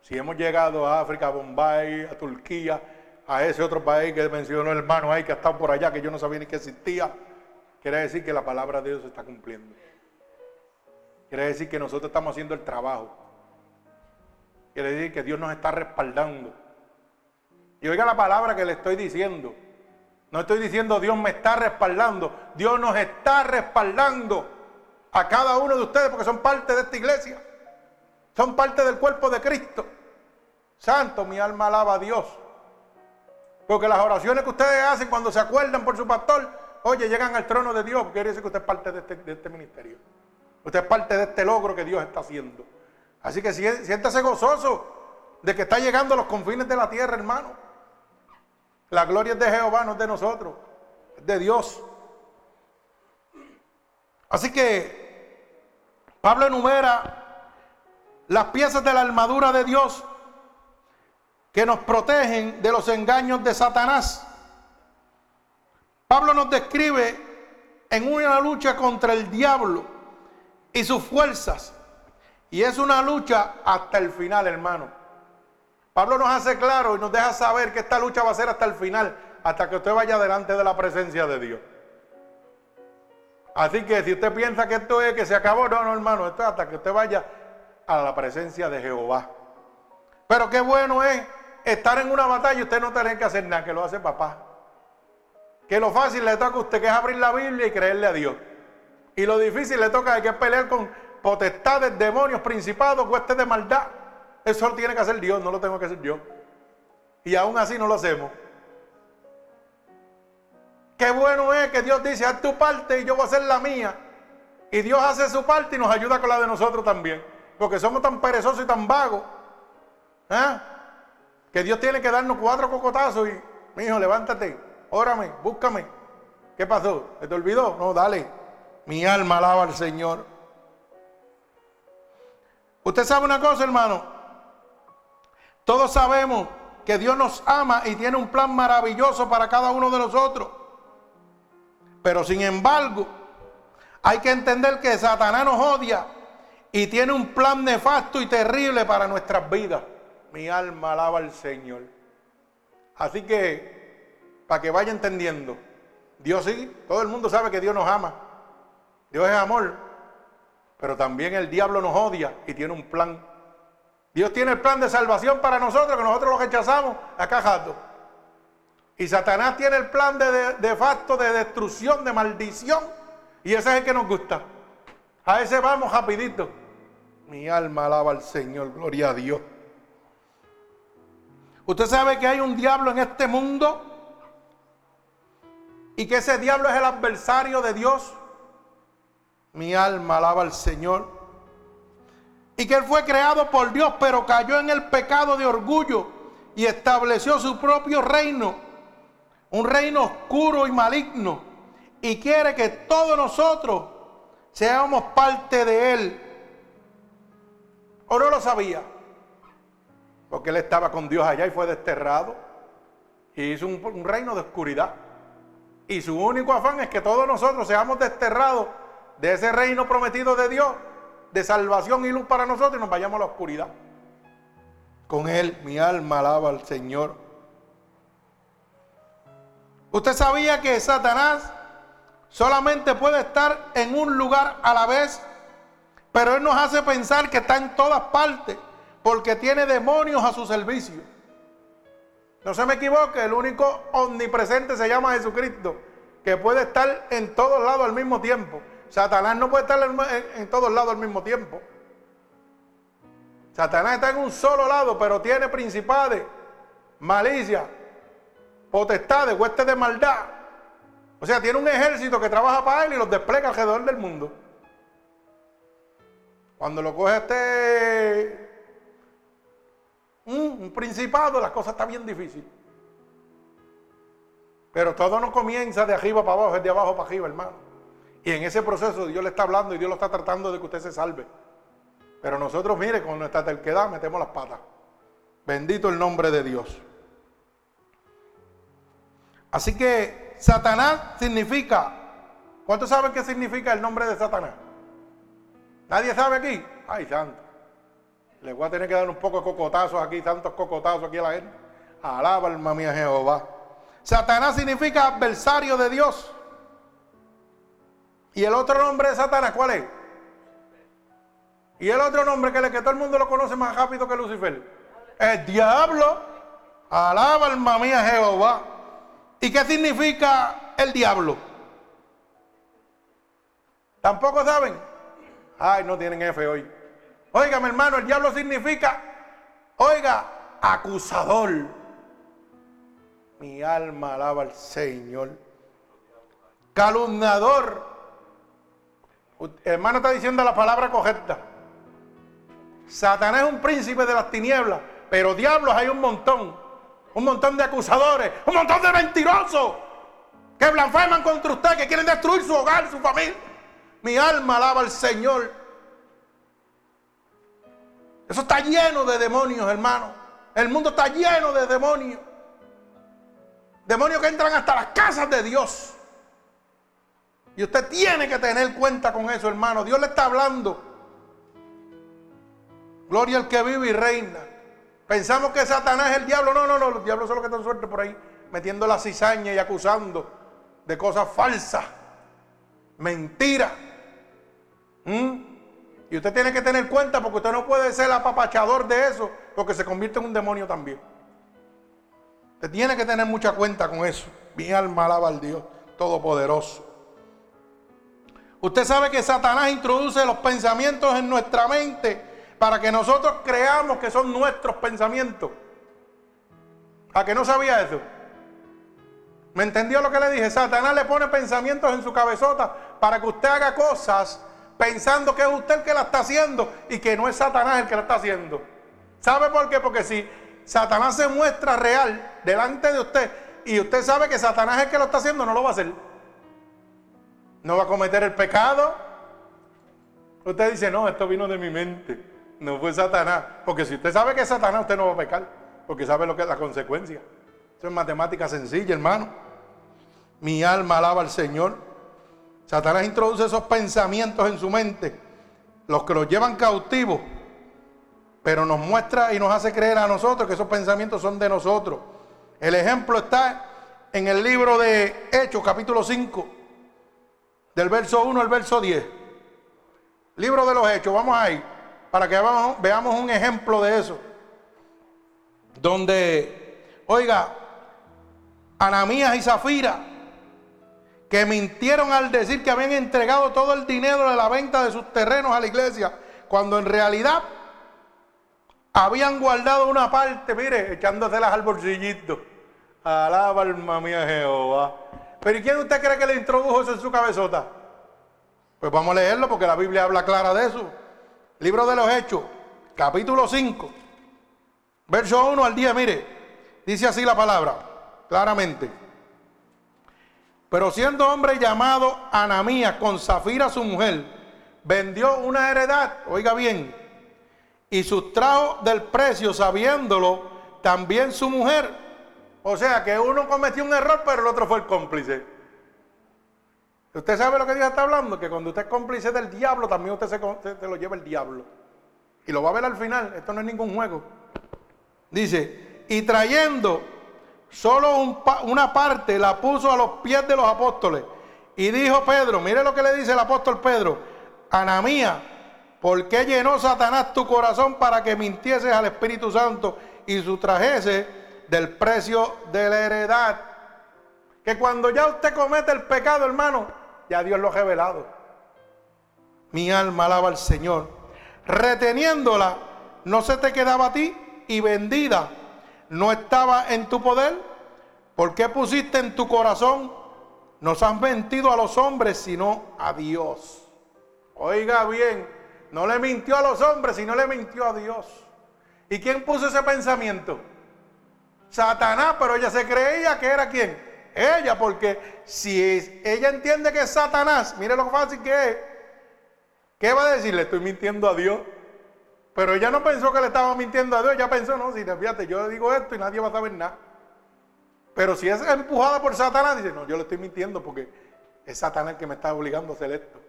Si hemos llegado a África, a Bombay, a Turquía, a ese otro país que mencionó el hermano ahí que ha estado por allá, que yo no sabía ni que existía, quiere decir que la palabra de Dios se está cumpliendo. Quiere decir que nosotros estamos haciendo el trabajo. Quiere decir que Dios nos está respaldando. Y oiga la palabra que le estoy diciendo. No estoy diciendo Dios me está respaldando. Dios nos está respaldando a cada uno de ustedes porque son parte de esta iglesia. Son parte del cuerpo de Cristo. Santo, mi alma alaba a Dios. Porque las oraciones que ustedes hacen cuando se acuerdan por su pastor, oye, llegan al trono de Dios. Quiere decir que usted es parte de este, de este ministerio. Usted es parte de este logro que Dios está haciendo. Así que siéntase gozoso de que está llegando a los confines de la tierra, hermano. La gloria es de Jehová, no es de nosotros, es de Dios. Así que Pablo enumera las piezas de la armadura de Dios que nos protegen de los engaños de Satanás. Pablo nos describe en una lucha contra el diablo y sus fuerzas. Y es una lucha hasta el final, hermano. Pablo nos hace claro y nos deja saber que esta lucha va a ser hasta el final, hasta que usted vaya delante de la presencia de Dios. Así que si usted piensa que esto es que se acabó, no, no, hermano, esto es hasta que usted vaya a la presencia de Jehová. Pero qué bueno es estar en una batalla y usted no tener que hacer nada, que lo hace papá. Que lo fácil le toca a usted que es abrir la Biblia y creerle a Dios. Y lo difícil le toca hay que pelear con potestades, demonios, principados, huestes de maldad. Eso lo tiene que hacer Dios, no lo tengo que hacer yo. Y aún así no lo hacemos. Qué bueno es que Dios dice, haz tu parte y yo voy a hacer la mía. Y Dios hace su parte y nos ayuda con la de nosotros también. Porque somos tan perezosos y tan vagos. ¿eh? Que Dios tiene que darnos cuatro cocotazos y, mi hijo, levántate, órame, búscame. ¿Qué pasó? ¿Se te olvidó? No, dale. Mi alma alaba al Señor. Usted sabe una cosa, hermano. Todos sabemos que Dios nos ama y tiene un plan maravilloso para cada uno de nosotros. Pero sin embargo, hay que entender que Satanás nos odia y tiene un plan nefasto y terrible para nuestras vidas. Mi alma alaba al Señor. Así que, para que vaya entendiendo, Dios sí, todo el mundo sabe que Dios nos ama. Dios es amor, pero también el diablo nos odia y tiene un plan. Dios tiene el plan de salvación para nosotros, que nosotros lo rechazamos a cajato. Y Satanás tiene el plan de, de, facto de destrucción, de maldición. Y ese es el que nos gusta. A ese vamos rapidito. Mi alma alaba al Señor, gloria a Dios. Usted sabe que hay un diablo en este mundo y que ese diablo es el adversario de Dios. Mi alma alaba al Señor. Y que él fue creado por Dios, pero cayó en el pecado de orgullo y estableció su propio reino un reino oscuro y maligno, y quiere que todos nosotros seamos parte de él. ¿O no lo sabía? Porque él estaba con Dios allá y fue desterrado. Y hizo un, reino de oscuridad. Y su único afán es que todos nosotros seamos desterrados de ese reino prometido de Dios, de salvación y luz para nosotros, y nos vayamos a la oscuridad. Con él mi alma alaba al Señor. Usted sabía que Satanás solamente puede estar en un lugar a la vez, pero él nos hace pensar que está en todas partes porque tiene demonios a su servicio. No se me equivoque, el único omnipresente se llama Jesucristo, que puede estar en todos lados al mismo tiempo. Satanás no puede estar en, todos lados al mismo tiempo. Satanás está en un solo lado, pero tiene principales, malicia, potestades, huestes de maldad. O sea, tiene un ejército que trabaja para él y los despliega alrededor del mundo. Cuando lo coge este un, principado, la cosa está bien difícil. Pero todo no comienza de arriba para abajo, es de abajo para arriba, hermano. Y en ese proceso Dios le está hablando y Dios lo está tratando de que usted se salve. Pero nosotros, mire, con nuestra terquedad metemos las patas. Bendito el nombre de Dios. Así que Satanás significa, ¿cuántos saben qué significa el nombre de Satanás? ¿Nadie sabe aquí? Ay, santo. Le voy a tener que dar un poco de cocotazos aquí, tantos cocotazos aquí a la gente. Alaba alma mía Jehová. Satanás significa adversario de Dios. ¿Y el otro nombre de Satanás cuál es? ¿Y el otro nombre que, le, que todo el mundo lo conoce más rápido que Lucifer? El diablo. Alaba alma mía Jehová. ¿Y qué significa el diablo? ¿Tampoco saben? Ay, no tienen F hoy. Oiga, mi hermano, el diablo significa, oiga, acusador. Mi alma alaba al Señor. Calumnador. Hermano está diciendo la palabra correcta. Satanás es un príncipe de las tinieblas, pero diablos hay un montón un montón de acusadores, un montón de mentirosos que blasfeman contra usted, que quieren destruir su hogar, su familia. Mi alma alaba al Señor. Eso está lleno de demonios, hermano. El mundo está lleno de demonios. Demonios que entran hasta las casas de Dios. Y usted tiene que tener cuenta con eso, hermano. Dios le está hablando. Gloria al que vive y reina. Pensamos que Satanás es el diablo. No, no, no, los diablos son los que están sueltos por ahí, metiendo la cizaña y acusando de cosas falsas, mentiras. ¿Mm? Y usted tiene que tener cuenta porque usted no puede ser apapachador de eso, porque se convierte en un demonio también. Usted tiene que tener mucha cuenta con eso. Mi alma alaba al Dios Todopoderoso. Usted sabe que Satanás introduce los pensamientos en nuestra mente para que nosotros creamos que son nuestros pensamientos. ¿A que no sabía eso? ¿Me entendió lo que le dije? Satanás le pone pensamientos en su cabezota para que usted haga cosas pensando que es usted el que la está haciendo y que no es Satanás el que la está haciendo. ¿Sabe por qué? Porque si Satanás se muestra real delante de usted y usted sabe que Satanás es el que lo está haciendo, no lo va a hacer. No va a cometer el pecado. Usted dice, no, esto vino de mi mente. No fue Satanás. Porque si usted sabe que es Satanás, usted no va a pecar. Porque sabe lo que es la consecuencia. Eso es matemática sencilla, hermano. Mi alma alaba al Señor. Satanás introduce esos pensamientos en su mente, los que los llevan cautivos, pero nos muestra y nos hace creer a nosotros que esos pensamientos son de nosotros. El ejemplo está en el libro de Hechos, capítulo 5, del verso 1 al verso 10. Libro de los Hechos, vamos ahí para que veamos, un ejemplo de eso. Donde, oiga, Anamías y Zafira, que mintieron al decir que habían entregado todo el dinero de la venta de sus terrenos a la iglesia, cuando en realidad habían guardado una parte, mire, echándoselas al bolsillito. Alaba alma mía Jehová. Pero ¿y quién usted cree que le introdujo eso en su cabezota? Pues vamos a leerlo porque la Biblia habla clara de eso. Libro de los Hechos, capítulo 5, verso 1 al 10, mire, dice así la palabra, claramente. Pero siendo hombre llamado Anamías con Zafira su mujer, vendió una heredad, oiga bien, y sustrajo del precio sabiéndolo también su mujer. O sea que uno cometió un error, pero el otro fue el cómplice. Usted sabe lo que Dios está hablando, que cuando usted es cómplice del diablo, también usted se, lo lleva el diablo. Y lo va a ver al final, esto no es ningún juego. Dice, y trayendo solo una parte la puso a los pies de los apóstoles. Y dijo Pedro, mire lo que le dice el apóstol Pedro, Anamía, ¿por qué llenó Satanás tu corazón para que mintieses al Espíritu Santo y sustrajese del precio de la heredad? Que cuando ya usted comete el pecado, hermano, ya Dios lo ha revelado. Mi alma alaba al Señor. Reteniéndola, no se te quedaba a ti y vendida no estaba en tu poder. ¿Por qué pusiste en tu corazón? Nos has mentido a los hombres, sino a Dios. Oiga bien, no le mintió a los hombres, sino le mintió a Dios. ¿Y quién puso ese pensamiento? Satanás, pero ella se creía que era quién? ella, porque si ella entiende que es Satanás, mire lo fácil que es, ¿qué va a decir? Le estoy mintiendo a Dios. Pero ella no pensó que le estaba mintiendo a Dios, ella pensó, no, si fíjate, yo le digo esto y nadie va a saber nada. Pero si es empujada por Satanás, dice, no, yo le estoy mintiendo porque es Satanás el que me está obligando a hacer esto.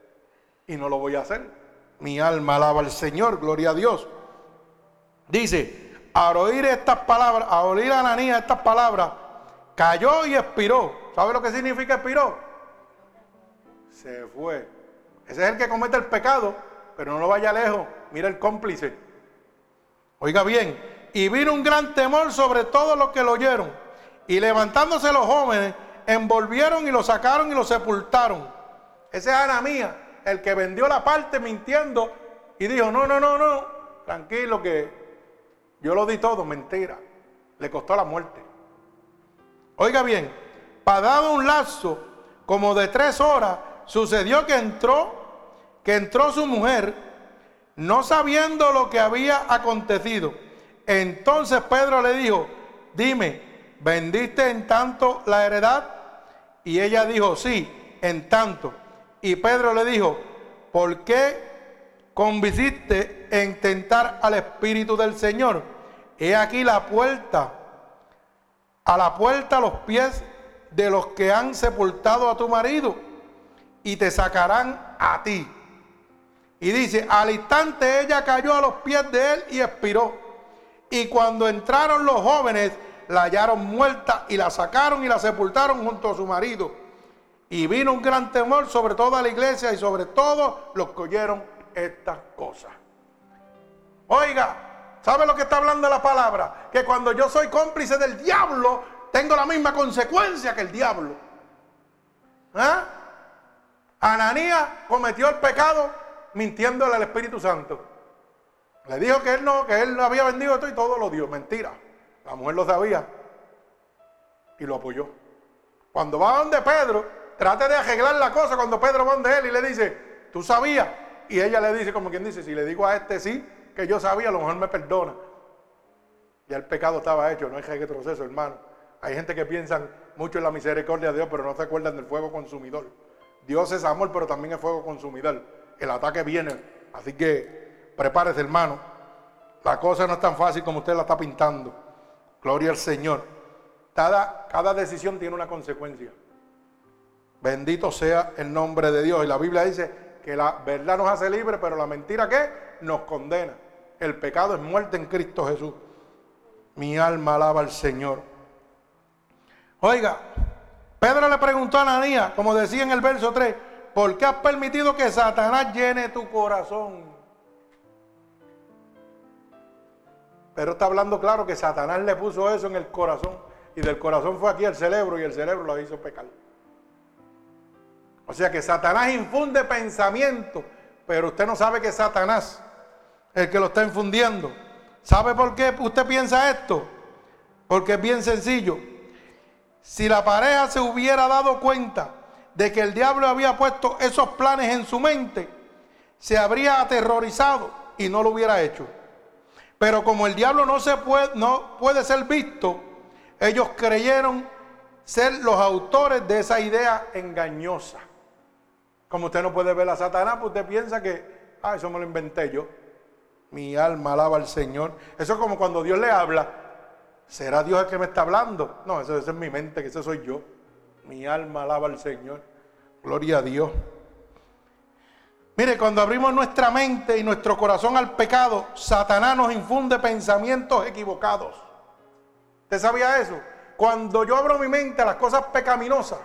Y no lo voy a hacer. Mi alma alaba al Señor, gloria a Dios. Dice, al oír estas palabras, a oír a Ananías estas palabras, Cayó y expiró. ¿Sabe lo que significa expiró? Se fue. Ese es el que comete el pecado, pero no lo vaya lejos. Mira el cómplice. Oiga bien, y vino un gran temor sobre todos los que lo oyeron. Y levantándose los jóvenes, envolvieron y lo sacaron y lo sepultaron. Ese es Anamía, el que vendió la parte mintiendo y dijo, no, no, no, no, tranquilo que yo lo di todo, mentira. Le costó la muerte. Oiga bien, dado un lazo como de tres horas, sucedió que entró, que entró su mujer, no sabiendo lo que había acontecido. Entonces Pedro le dijo, dime, ¿vendiste en tanto la heredad? Y ella dijo, sí, en tanto. Y Pedro le dijo, ¿por qué convisiste en tentar al Espíritu del Señor? He aquí la puerta a la puerta los pies de los que han sepultado a tu marido y te sacarán a ti. Y dice, al instante ella cayó a los pies de él y expiró. Y cuando entraron los jóvenes, la hallaron muerta y la sacaron y la sepultaron junto a su marido. Y vino un gran temor sobre toda la iglesia y sobre todos los que oyeron estas cosas. Oiga, ¿sabe lo que está hablando la palabra? Que cuando yo soy cómplice del diablo, tengo la misma consecuencia que el diablo. ¿Eh? Ananías cometió el pecado mintiéndole al Espíritu Santo. Le dijo que él no, que él había vendido todo y todo lo dio. Mentira. La mujer lo sabía y lo apoyó. Cuando va donde Pedro, trate de arreglar la cosa cuando Pedro va donde él y le dice, tú sabías. Y ella le dice, como quien dice, si le digo a este sí, que yo sabía, a lo mejor me perdona. Ya el pecado estaba hecho, no hay retroceso, hermano. Hay gente que piensa mucho en la misericordia de Dios, pero no se acuerdan del fuego consumidor. Dios es amor, pero también es fuego consumidor. El ataque viene. Así que prepárese, hermano. La cosa no es tan fácil como usted la está pintando. Gloria al Señor. Cada, cada decisión tiene una consecuencia. Bendito sea el nombre de Dios. Y la Biblia dice que la verdad nos hace libres, pero la mentira ¿qué? Nos condena. El pecado es muerte en Cristo Jesús. Mi alma alaba al Señor. Oiga, Pedro le preguntó a Ananías, como decía en el verso 3, ¿por qué has permitido que Satanás llene tu corazón? Pero está hablando claro que Satanás le puso eso en el corazón. Y del corazón fue aquí el cerebro y el cerebro lo hizo pecar. O sea que Satanás infunde pensamiento, pero usted no sabe que Satanás el que lo está infundiendo. ¿Sabe por qué usted piensa esto? Porque es bien sencillo. Si la pareja se hubiera dado cuenta de que el diablo había puesto esos planes en su mente, se habría aterrorizado y no lo hubiera hecho. Pero como el diablo no, se puede, no puede ser visto, ellos creyeron ser los autores de esa idea engañosa. Como usted no puede ver a Satanás, pues usted piensa que, ah, eso me lo inventé yo. Mi alma alaba al Señor. Eso es como cuando Dios le habla. ¿Será Dios el que me está hablando? No, eso, eso es mi mente, que ese soy yo. Mi alma alaba al Señor. Gloria a Dios. Mire, cuando abrimos nuestra mente y nuestro corazón al pecado, Satanás nos infunde pensamientos equivocados. ¿Usted sabía eso? Cuando yo abro mi mente a las cosas pecaminosas,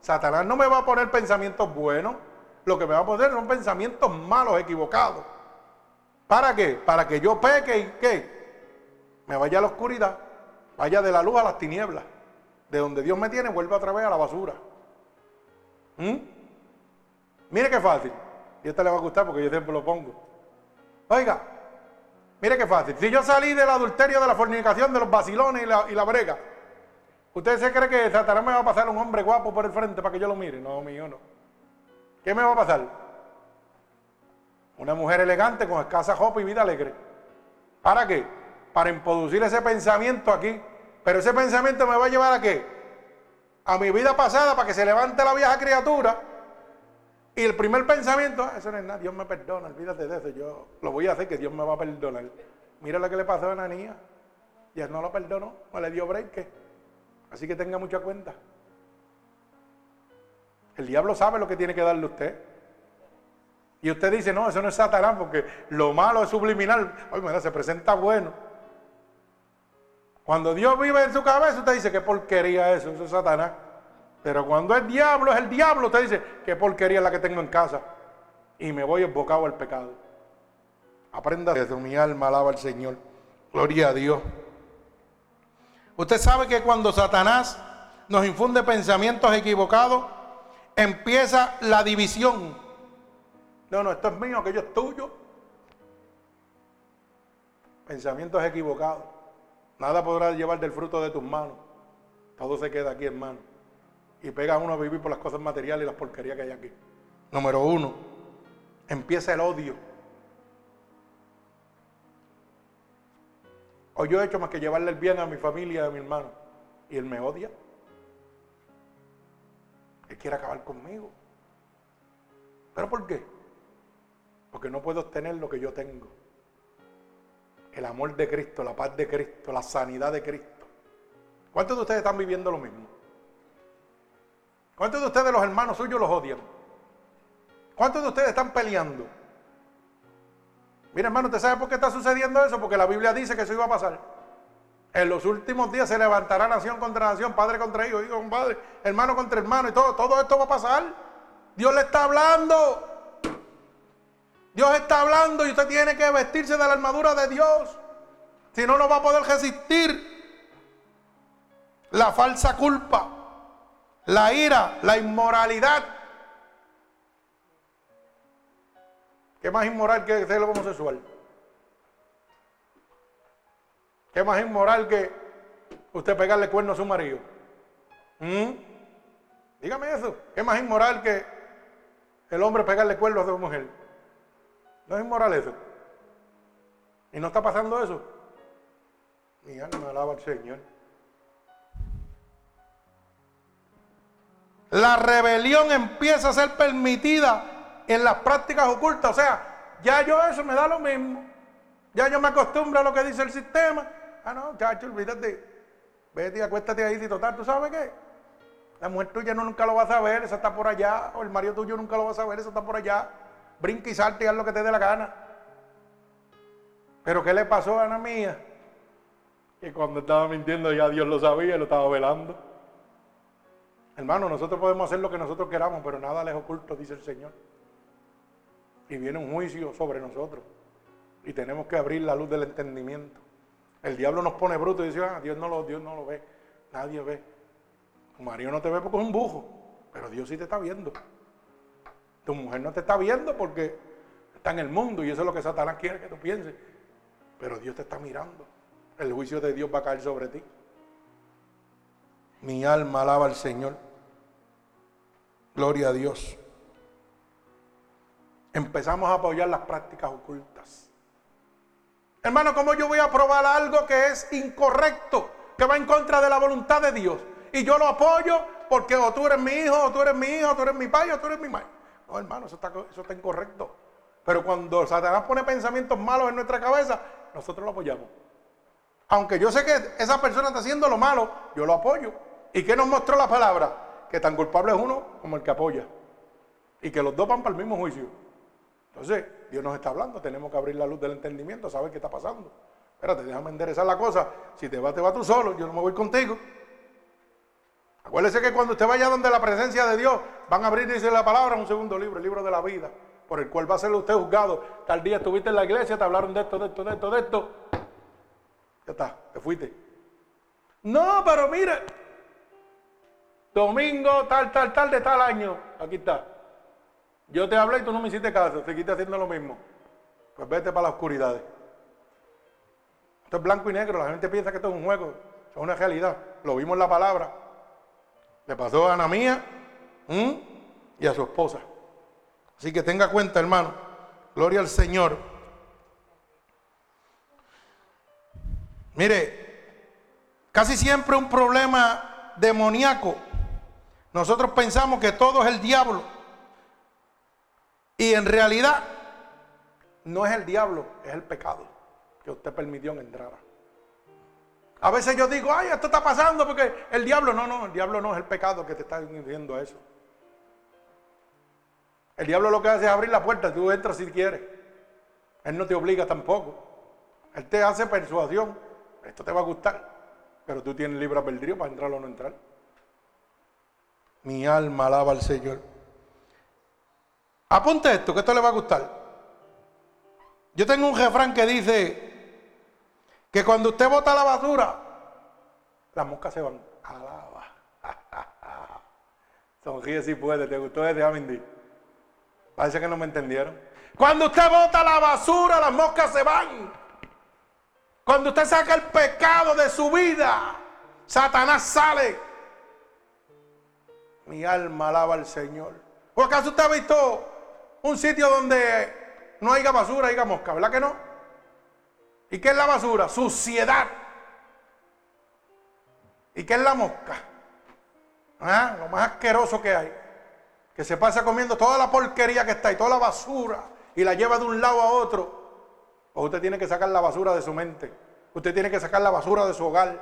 Satanás no me va a poner pensamientos buenos, lo que me va a poner son pensamientos malos, equivocados. ¿Para qué? Para que yo peque y que me vaya a la oscuridad, vaya de la luz a las tinieblas. De donde Dios me tiene, vuelva otra vez a la basura. ¿Mm? Mire qué fácil. Y esta le va a gustar porque yo siempre lo pongo. Oiga, mire qué fácil. Si yo salí del adulterio, de la fornicación, de los vacilones y la, y la brega, ¿usted se cree que Satanás me va a pasar un hombre guapo por el frente para que yo lo mire? No, mío no. ¿Qué me va a pasar? Una mujer elegante con escasa ropa y vida alegre. ¿Para qué? Para introducir ese pensamiento aquí. Pero ese pensamiento me va a llevar a qué? A mi vida pasada para que se levante la vieja criatura y el primer pensamiento, ah, eso no es nada, Dios me perdona, olvídate de eso, yo lo voy a hacer, que Dios me va a perdonar. Mira lo que le pasó a Ananías, y él no lo perdonó, no le dio break. Así que tenga mucha cuenta. El diablo sabe lo que tiene que darle usted. Y usted dice, no, eso no es Satanás, porque lo malo es subliminal. Oye, mira, se presenta bueno. Cuando Dios vive en su cabeza, usted dice, qué porquería eso, eso es Satanás. Pero cuando es diablo, es el diablo, usted dice, qué porquería es la que tengo en casa. Y me voy embocado al pecado. Aprenda desde mi alma, alaba al Señor. Gloria a Dios. Usted sabe que cuando Satanás nos infunde pensamientos equivocados, empieza la división. No, no, esto es mío, aquello es tuyo. Pensamientos equivocados. Nada podrá llevar del fruto de tus manos. Todo se queda aquí, hermano y pega uno a vivir por las cosas materiales y las porquerías que hay aquí. Número uno, empieza el odio. O yo he hecho más que llevarle el bien a mi familia, a mi hermano, y él me odia. Él quiere acabar conmigo. ¿Pero por qué? Porque no puedo obtener lo que yo tengo. El amor de Cristo, la paz de Cristo, la sanidad de Cristo. ¿Cuántos de ustedes están viviendo lo mismo? ¿Cuántos de ustedes, los hermanos suyos, los odian? ¿Cuántos de ustedes están peleando? Mira, hermano, ¿usted sabe por qué está sucediendo eso? Porque la Biblia dice que eso iba a pasar. En los últimos días se levantará nación contra nación, padre contra hijo, hijo contra padre, hermano contra hermano y todo. Todo esto va a pasar. Dios le está hablando. Dios está hablando y usted tiene que vestirse de la armadura de Dios. Si no, no va a poder resistir la falsa culpa, la ira, la inmoralidad. ¿Qué más inmoral que ser homosexual? ¿Qué más inmoral que usted pegarle cuerno a su marido? ¿Mm? Dígame eso. ¿Qué más inmoral que el hombre pegarle cuernos a su mujer? ¿No es inmoral eso? ¿Y no está pasando eso? Mi alma alaba al Señor. La rebelión empieza a ser permitida en las prácticas ocultas. O sea, ya yo eso me da lo mismo. Ya yo me acostumbro a lo que dice el sistema. Ah, no, chacho, olvídate. Vete y acuéstate ahí, si total, ¿tú sabes qué? La mujer tuya no nunca lo va a saber, esa está por allá. O el marido tuyo nunca lo va a saber, esa está por allá. Brinca y salte y haz lo que te dé la gana. Pero ¿qué le pasó a Ana mía? Que cuando estaba mintiendo ya Dios lo sabía y lo estaba velando. Hermano, nosotros podemos hacer lo que nosotros queramos, pero nada les oculto, dice el Señor. Y viene un juicio sobre nosotros. Y tenemos que abrir la luz del entendimiento. El diablo nos pone bruto y dice, ah, Dios no lo, Dios no lo ve. Nadie ve. Tu marido no te ve porque es un bujo, pero Dios sí te está viendo. Tu mujer no te está viendo porque está en el mundo y eso es lo que Satanás quiere que tú pienses. Pero Dios te está mirando. El juicio de Dios va a caer sobre ti. Mi alma alaba al Señor. Gloria a Dios. Empezamos a apoyar las prácticas ocultas. Hermano, ¿cómo yo voy a probar algo que es incorrecto, que va en contra de la voluntad de Dios? Y yo lo apoyo porque o tú eres mi hijo, o tú eres mi hijo, o tú eres mi padre, o tú eres mi madre. No, hermano, eso está, eso está incorrecto. Pero cuando Satanás pone pensamientos malos en nuestra cabeza, nosotros lo apoyamos. Aunque yo sé que esa persona está haciendo lo malo, yo lo apoyo. ¿Y qué nos mostró la palabra? Que tan culpable es uno como el que apoya. Y que los dos van para el mismo juicio. Entonces, Dios nos está hablando, tenemos que abrir la luz del entendimiento, saber qué está pasando. Espérate, déjame enderezar la cosa. Si te vas, te vas tú solo, yo no me voy contigo. Acuérdese que cuando usted vaya donde la presencia de Dios, van a abrir, dice la palabra, un segundo libro, el libro de la vida, por el cual va a ser usted juzgado. Tal día estuviste en la iglesia, te hablaron de esto, de esto, de esto, de esto. Ya está, te fuiste. No, pero mire, domingo, tal, tal, tal, de tal año. Aquí está. Yo te hablé y tú no me hiciste caso, seguiste haciendo lo mismo. Pues vete para la oscuridad. Esto es blanco y negro, la gente piensa que esto es un juego, es una realidad. Lo vimos en la palabra. Le pasó a Ana mía y a su esposa. Así que tenga cuenta, hermano. Gloria al Señor. Mire, casi siempre un problema demoníaco. Nosotros pensamos que todo es el diablo. Y en realidad no es el diablo, es el pecado que usted permitió en entrada. A veces yo digo, ay, esto está pasando porque el diablo, no, no, el diablo no es el pecado que te está diciendo eso. El diablo lo que hace es abrir la puerta, tú entras si quieres. Él no te obliga tampoco. Él te hace persuasión. Esto te va a gustar. Pero tú tienes libre albedrío para entrar o no entrar. Mi alma alaba al Señor. Apunte esto, que esto le va a gustar. Yo tengo un refrán que dice que cuando usted bota la basura, las moscas se van. Alaba. Sonríe si puede. ¿Te gustó ese, Amindi? Parece que no me entendieron. Cuando usted bota la basura, las moscas se van. Cuando usted saca el pecado de su vida, Satanás sale. Mi alma alaba al Señor. ¿O acaso usted ha visto un sitio donde no haya basura, haya mosca, ¿verdad que no? ¿Y qué es la basura? Suciedad. ¿Y qué es la mosca? ¿Ah? Lo más asqueroso que hay. Que se pasa comiendo toda la porquería que está y toda la basura y la lleva de un lado a otro. O usted tiene que sacar la basura de su mente. Usted tiene que sacar la basura de su hogar.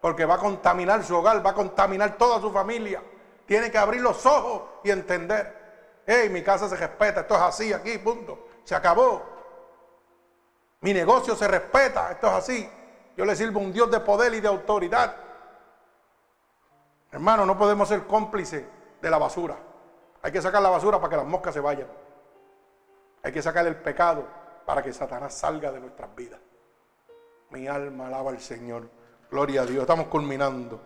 Porque va a contaminar su hogar, va a contaminar toda su familia. Tiene que abrir los ojos y entender. Hey, mi casa se respeta, esto es así aquí, punto. Se acabó. Mi negocio se respeta, esto es así. Yo le sirvo a un Dios de poder y de autoridad. Hermano, no podemos ser cómplices de la basura. Hay que sacar la basura para que las moscas se vayan. Hay que sacar el pecado para que Satanás salga de nuestras vidas. Mi alma alaba al Señor. Gloria a Dios. Estamos culminando.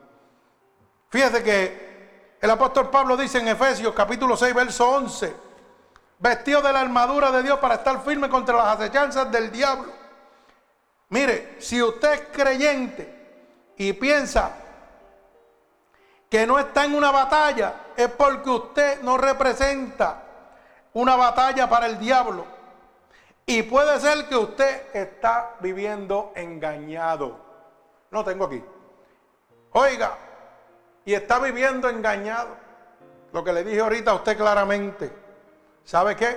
Fíjese que el apóstol Pablo dice en Efesios capítulo 6, verso 11, vestido de la armadura de Dios para estar firme contra las acechanzas del diablo. Mire, si usted es creyente y piensa que no está en una batalla, es porque usted no representa una batalla para el diablo. Y puede ser que usted está viviendo engañado. No tengo aquí. Oiga, y está viviendo engañado. Lo que le dije ahorita a usted claramente. ¿Sabe qué?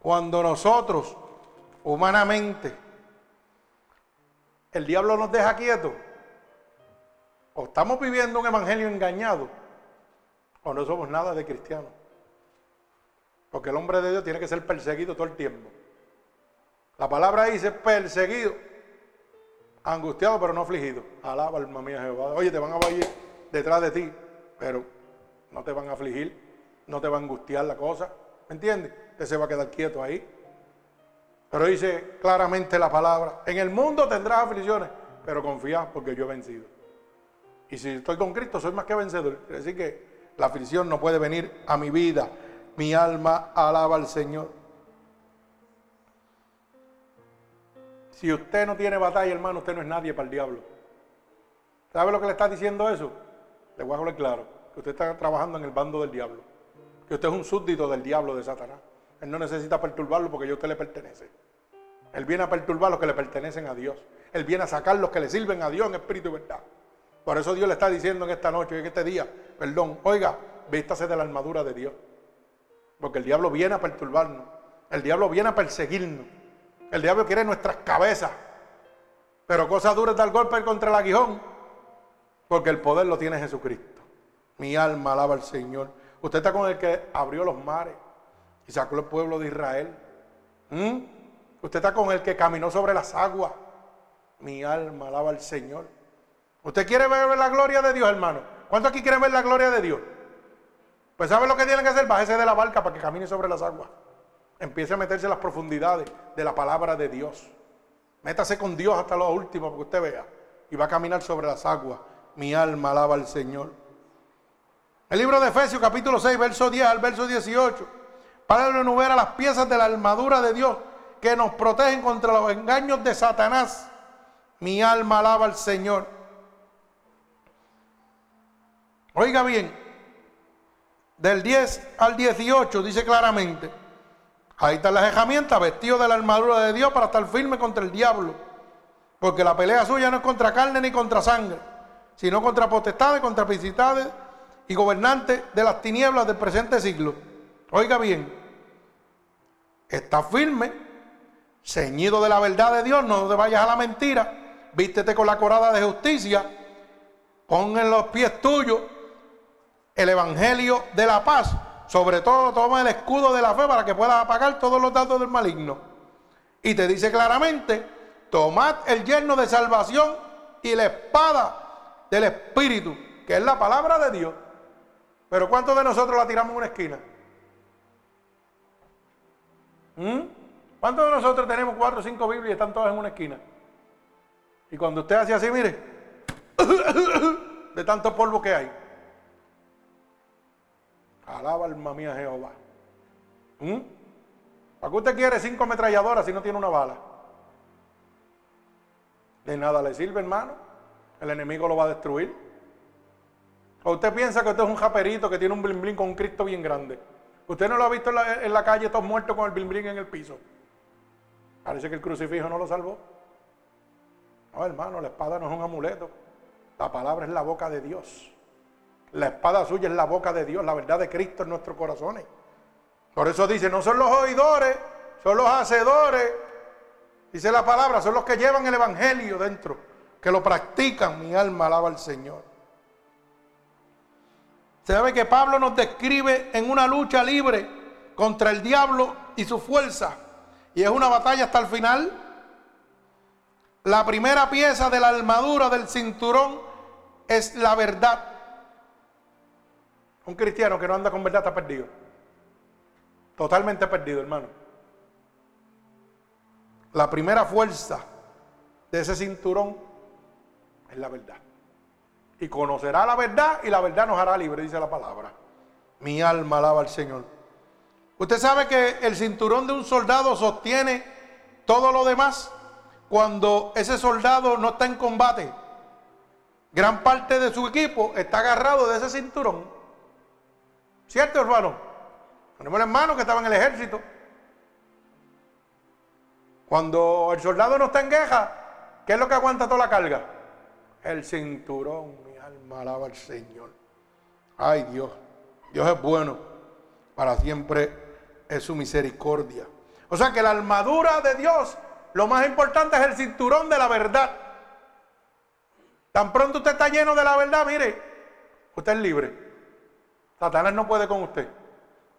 Cuando nosotros, humanamente, el diablo nos deja quietos, o estamos viviendo un evangelio engañado, o no somos nada de cristianos. Porque el hombre de Dios tiene que ser perseguido todo el tiempo. La palabra dice perseguido, angustiado pero no afligido. Alaba alma mía Jehová. Oye, te van a ir detrás de ti, pero no te van a afligir, no te va a angustiar la cosa. ¿Me entiendes? Usted se va a quedar quieto ahí. Pero dice claramente la palabra, en el mundo tendrás aflicciones, pero confía porque yo he vencido. Y si estoy con Cristo, soy más que vencedor. Decir que la aflicción no puede venir a mi vida. Mi alma alaba al Señor. Si usted no tiene batalla, hermano, usted no es nadie para el diablo. ¿Sabe lo que le está diciendo eso? Le voy a hablar claro. Que usted está trabajando en el bando del diablo. Que usted es un súbdito del diablo de Satanás. Él no necesita perturbarlo porque ya usted le pertenece. Él viene a perturbar los que le pertenecen a Dios. Él viene a sacar los que le sirven a Dios en espíritu y verdad. Por eso Dios le está diciendo en esta noche, en este día, perdón, oiga, vístase de la armadura de Dios. Porque el diablo viene a perturbarnos. El diablo viene a perseguirnos. El diablo quiere nuestras cabezas. Pero cosa dura es dar golpe contra el aguijón. Porque el poder lo tiene Jesucristo. Mi alma alaba al Señor. Usted está con el que abrió los mares y sacó el pueblo de Israel. ¿Mm? Usted está con el que caminó sobre las aguas. Mi alma alaba al Señor. ¿Usted quiere ver la gloria de Dios, hermano? ¿Cuántos aquí quieren ver la gloria de Dios? Pues ¿sabe lo que tienen que hacer? Bájese de la barca para que camine sobre las aguas. Empiece a meterse en las profundidades de la palabra de Dios. Métase con Dios hasta lo último para que usted vea. Y va a caminar sobre las aguas. Mi alma alaba al Señor. El libro de Efesios capítulo 6, verso 10 al verso 18. Pablo enumera las piezas de la armadura de Dios que nos protegen contra los engaños de Satanás. Mi alma alaba al Señor. Oiga bien, del 10 al 18 dice claramente, ahí están las herramientas, vestido de la armadura de Dios para estar firme contra el diablo. Porque la pelea suya no es contra carne ni contra sangre, sino contra potestades, contra principales y gobernantes de las tinieblas del presente siglo. Oiga bien, está firme, ceñido de la verdad de Dios, no te vayas a la mentira, vístete con la corada de justicia, pon en los pies tuyos el evangelio de la paz. Sobre todo toma el escudo de la fe para que puedas apagar todos los datos del maligno. Y te dice claramente, tomad el yerno de salvación y la espada del Espíritu, que es la palabra de Dios. Pero ¿cuántos de nosotros la tiramos en una esquina? ¿Mm? ¿Cuántos de nosotros tenemos cuatro o cinco Biblias y están todas en una esquina? Y cuando usted hace así, mire, de tanto polvo que hay. Alaba alma mía Jehová. ¿Mm? ¿Para qué usted quiere cinco ametralladoras si no tiene una bala? De nada le sirve, hermano. El enemigo lo va a destruir. ¿O usted piensa que usted es un japerito que tiene un bling con un Cristo bien grande? ¿Usted no lo ha visto en la, calle todos muertos con el bling en el piso? Parece que el crucifijo no lo salvó. No, hermano, la espada no es un amuleto. La palabra es la boca de Dios. La espada suya es la boca de Dios, la verdad de Cristo en nuestros corazones. Por eso dice, no son los oidores, son los hacedores. Dice la palabra, son los que llevan el Evangelio dentro, que lo practican. Mi alma alaba al Señor. Se sabe que Pablo nos describe en una lucha libre contra el diablo y su fuerza. Y es una batalla hasta el final. La primera pieza de la armadura del cinturón es la verdad. Un cristiano que no anda con verdad está perdido. Totalmente perdido, hermano. La primera fuerza de ese cinturón es la verdad. Y conocerá la verdad y la verdad nos hará libre, dice la palabra. Mi alma alaba al Señor. Usted sabe que el cinturón de un soldado sostiene todo lo demás cuando ese soldado no está en combate. Gran parte de su equipo está agarrado de ese cinturón. ¿Cierto, hermano? Tenemos el hermano que estaba en el ejército. Cuando el soldado no está en guerra, ¿qué es lo que aguanta toda la carga? El cinturón, alma alaba al Señor. Ay Dios, Dios es bueno, para siempre es su misericordia. O sea que la armadura de Dios, lo más importante es el cinturón de la verdad. Tan pronto usted está lleno de la verdad, mire, usted es libre. Satanás no puede con usted.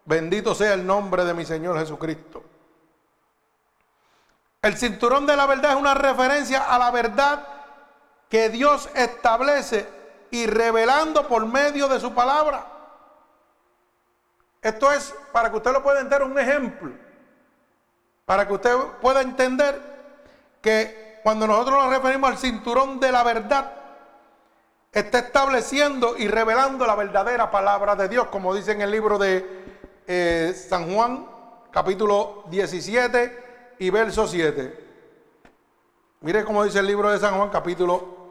Bendito sea el nombre de mi Señor Jesucristo. El cinturón de la verdad es una referencia a la verdad que Dios establece y revelando por medio de su palabra. Esto es para que usted lo pueda entender un ejemplo. Para que usted pueda entender que cuando nosotros nos referimos al cinturón de la verdad, está estableciendo y revelando la verdadera palabra de Dios, como dice en el libro de eh, San Juan, capítulo 17 y verso 7. Mire cómo dice el libro de San Juan, capítulo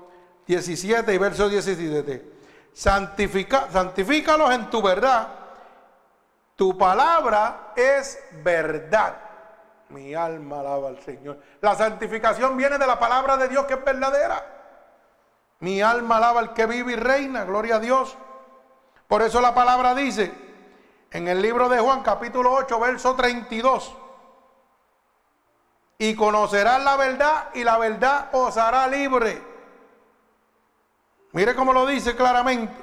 17 y verso 17. Santifica, santifícalos en tu verdad. Tu palabra es verdad. Mi alma alaba al Señor. La santificación viene de la palabra de Dios que es verdadera. Mi alma alaba al que vive y reina. Gloria a Dios. Por eso la palabra dice en el libro de Juan capítulo 8, verso 32 y conocerás la verdad y la verdad os hará libre. Mire cómo lo dice claramente.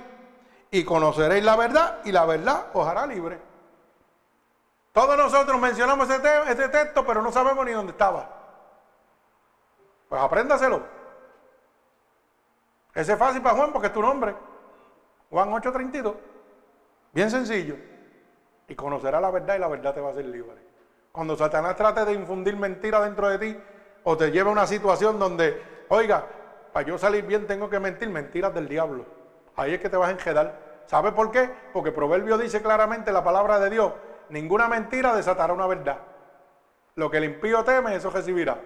Y conoceréis la verdad y la verdad os hará libre. Todos nosotros mencionamos este, texto, pero no sabemos ni dónde estaba. Pues apréndaselo. Ese es fácil para Juan porque es tu nombre. Juan 8:32. Bien sencillo. Y conocerá la verdad y la verdad te va a hacer libre. Cuando Satanás trate de infundir mentira dentro de ti o te lleva a una situación donde, oiga, para yo salir bien tengo que mentir, mentiras del diablo. Ahí es que te vas a enjedar. ¿Sabe por qué? Porque Proverbio dice claramente la palabra de Dios, ninguna mentira desatará una verdad. Lo que el impío teme, eso recibirá.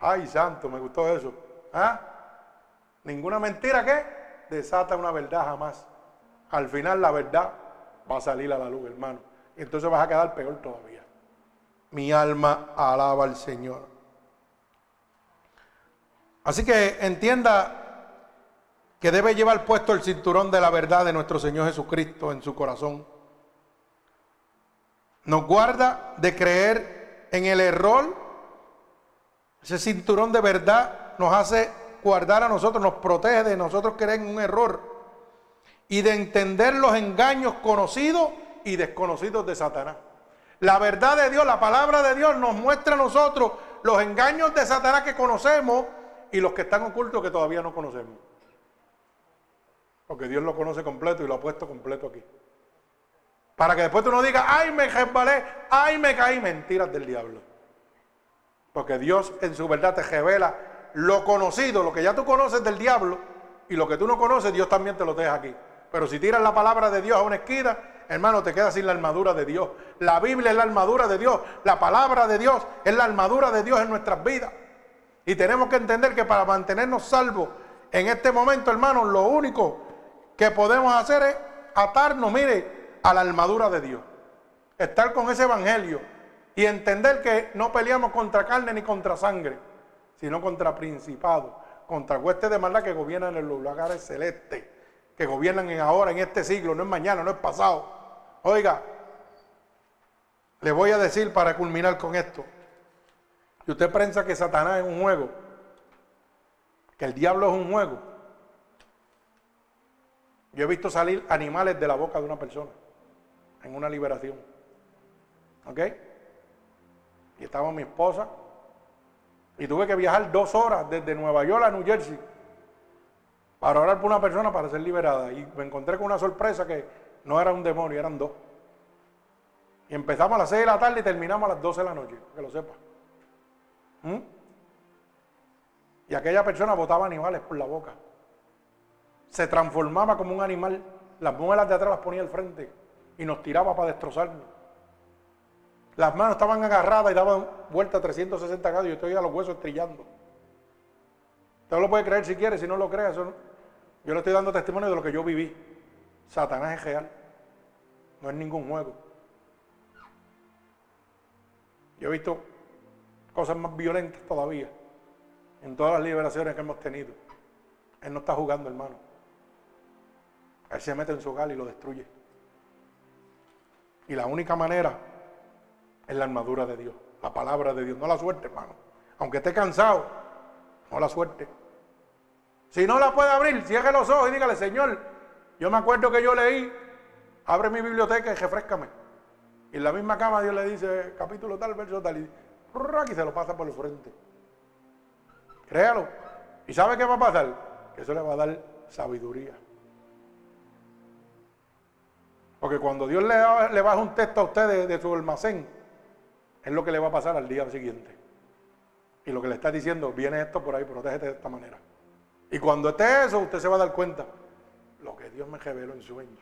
Ay, santo, me gustó eso. ¿Ah? Ninguna mentira que desata una verdad jamás. Al final la verdad va a salir a la luz, hermano. Y entonces vas a quedar peor todavía mi alma alaba al Señor. Así que entienda que debe llevar puesto el cinturón de la verdad de nuestro Señor Jesucristo en su corazón. Nos guarda de creer en el error. Ese cinturón de verdad nos hace guardar a nosotros, nos protege de nosotros creer en un error y de entender los engaños conocidos y desconocidos de Satanás. La verdad de Dios, la palabra de Dios nos muestra a nosotros los engaños de Satanás que conocemos y los que están ocultos que todavía no conocemos. Porque Dios lo conoce completo y lo ha puesto completo aquí. Para que después tú no digas, ay, me resbalé, ay, me caí. Mentiras del diablo. Porque Dios en su verdad te revela lo conocido, lo que ya tú conoces del diablo y lo que tú no conoces, Dios también te lo deja aquí. Pero si tiras la palabra de Dios a una esquina, hermano, te quedas sin la armadura de Dios. La Biblia es la armadura de Dios. La palabra de Dios es la armadura de Dios en nuestras vidas. Y tenemos que entender que para mantenernos salvos en este momento, hermano, lo único que podemos hacer es atarnos, mire, a la armadura de Dios. Estar con ese evangelio y entender que no peleamos contra carne ni contra sangre, sino contra principados, contra huestes de maldad que gobiernan en los lugares celestes que gobiernan en ahora, en este siglo, no es mañana, no es pasado. Oiga, le voy a decir para culminar con esto. Si usted piensa que Satanás es un juego, que el diablo es un juego, yo he visto salir animales de la boca de una persona en una liberación. ¿Ok? Y estaba mi esposa Y tuve que viajar dos horas desde Nueva York a New Jersey para orar por una persona para ser liberada. Y me encontré con una sorpresa que no era un demonio, eran dos. Y empezamos a las 6 de la tarde y terminamos a las 12 de la noche, que lo sepa. ¿Mm? Y aquella persona botaba animales por la boca. Se transformaba como un animal. Las muelas de atrás las ponía al frente y nos tiraba para destrozarnos. Las manos estaban agarradas y daban vuelta a 360 grados yo estoy a los huesos trillando. Usted lo puede creer si quiere, si no lo cree, eso yo le estoy dando testimonio de lo que yo viví. Satanás es real. No es ningún juego. Yo he visto cosas más violentas todavía en todas las liberaciones que hemos tenido. Él no está jugando, hermano. Él se mete en su hogar y lo destruye. Y la única manera es la armadura de Dios, la palabra de Dios, no la suerte, hermano. Aunque esté cansado, no la suerte. Si no la puede abrir, cierre los ojos y dígale, Señor, yo me acuerdo que yo leí, abre mi biblioteca y refrescame. Y en la misma cama Dios le dice, capítulo tal, verso tal, y, y se lo pasa por el frente. Créalo. ¿Y sabe qué va a pasar? Que eso le va a dar sabiduría. Porque cuando Dios le, le baja un texto a usted de, su almacén, es lo que le va a pasar al día siguiente. Y lo que le está diciendo, viene esto por ahí, protégete de esta manera. Y cuando esté eso, usted se va a dar cuenta lo que Dios me reveló en sueño.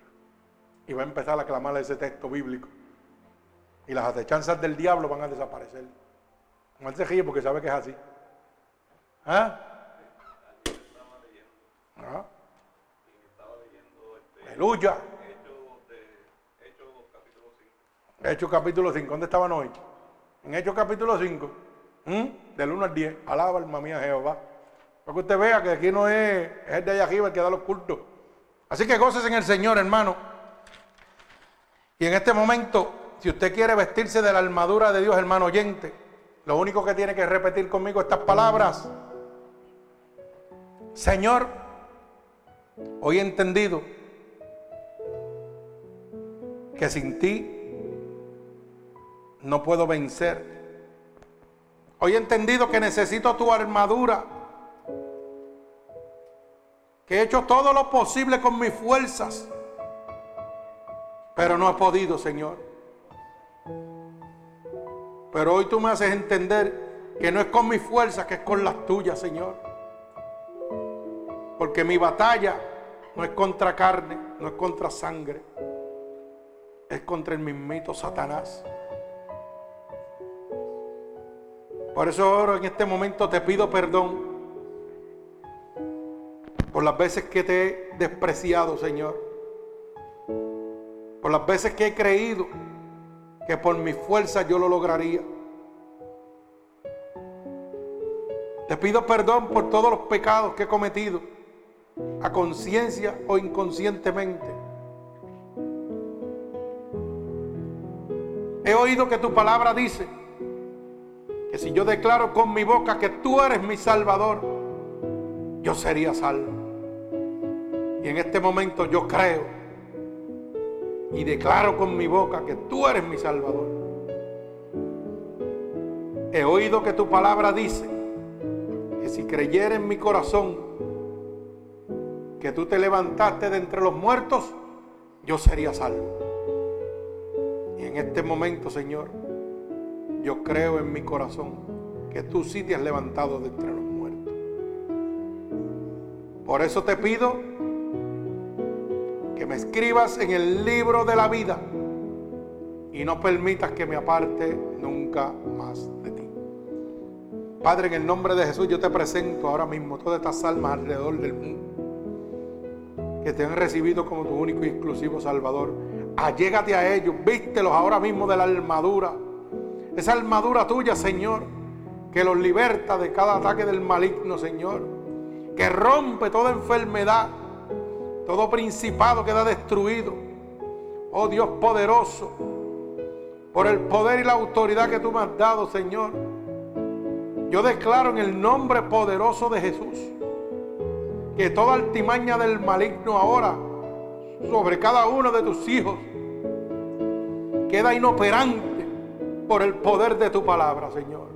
Y va a empezar a clamar ese texto bíblico. Y las acechanzas del diablo van a desaparecer. Él se ríe porque sabe que es así. ¿Ah? ¿Ah? Aleluya. Hechos capítulo 5. ¿Dónde estaban hoy? En Hechos capítulo 5. ¿Mm? Del 1 al 10. Alaba alma mía Jehová. Para que usted vea que aquí no es, es el de allá arriba el que da los cultos. Así que goces en el Señor, hermano. Y en este momento, si usted quiere vestirse de la armadura de Dios, hermano oyente, lo único que tiene que repetir conmigo estas palabras. Señor, hoy he entendido que sin ti no puedo vencer. Hoy he entendido que necesito tu armadura. Que he hecho todo lo posible con mis fuerzas. Pero no he podido, Señor. Pero hoy tú me haces entender que no es con mis fuerzas, que es con las tuyas, Señor. Porque mi batalla no es contra carne, no es contra sangre. Es contra el mismito Satanás. Por eso ahora en este momento te pido perdón por las veces que te he despreciado, Señor. Por las veces que he creído que por mi fuerza yo lo lograría. Te pido perdón por todos los pecados que he cometido, a conciencia o inconscientemente. He oído que tu palabra dice que si yo declaro con mi boca que tú eres mi Salvador, yo sería salvo. Y en este momento yo creo y declaro con mi boca que tú eres mi Salvador. He oído que tu palabra dice que si creyera en mi corazón que tú te levantaste de entre los muertos, yo sería salvo. Y en este momento, Señor, yo creo en mi corazón que tú sí te has levantado de entre los muertos. Por eso te pido que me escribas en el libro de la vida y no permitas que me aparte nunca más de ti. Padre, en el nombre de Jesús yo te presento ahora mismo todas estas almas alrededor del mundo que te han recibido como tu único y exclusivo Salvador. Allégate a ellos, vístelos ahora mismo de la armadura. Esa armadura tuya, Señor, que los liberta de cada ataque del maligno, Señor. Que rompe toda enfermedad, todo principado queda destruido. Oh Dios poderoso, por el poder y la autoridad que tú me has dado, Señor. Yo declaro en el nombre poderoso de Jesús que toda altimaña del maligno ahora sobre cada uno de tus hijos queda inoperante por el poder de tu palabra, Señor.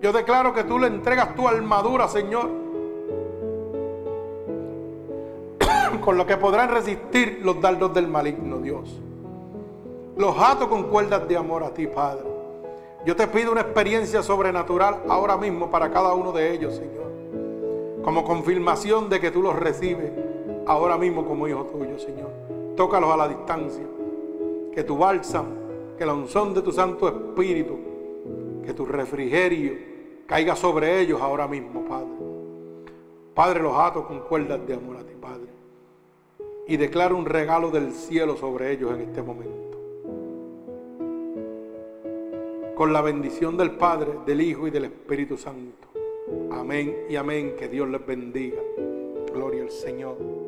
Yo declaro que tú le entregas tu armadura, Señor. Con lo que podrán resistir los dardos del maligno, Dios. Los ato con cuerdas de amor a ti, Padre. Yo te pido una experiencia sobrenatural ahora mismo para cada uno de ellos, Señor. Como confirmación de que tú los recibes ahora mismo como hijo tuyo, Señor. Tócalos a la distancia. Que tu bálsamo, que la unción de tu Santo Espíritu, que tu refrigerio caiga sobre ellos ahora mismo, Padre. Padre, los ato con cuerdas de amor a ti, Padre. Y declaro un regalo del cielo sobre ellos en este momento. Con la bendición del Padre, del Hijo y del Espíritu Santo. Amén y amén. Que Dios les bendiga. Gloria al Señor.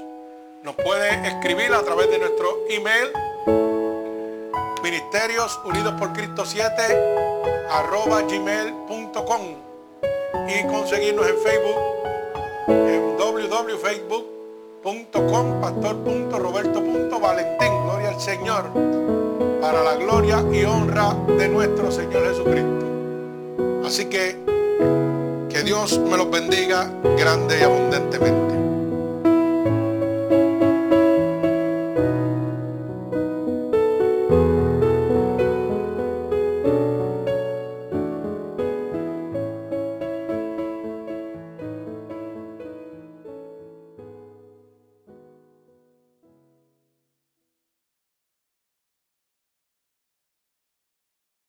nos puede escribir a través de nuestro email ministerios unidos por cristo 7 arroba gmail.com y conseguirnos en Facebook en www.facebook.com pastor.roberto.valentín gloria al Señor para la gloria y honra de nuestro Señor Jesucristo. Así que que Dios me los bendiga grande y abundantemente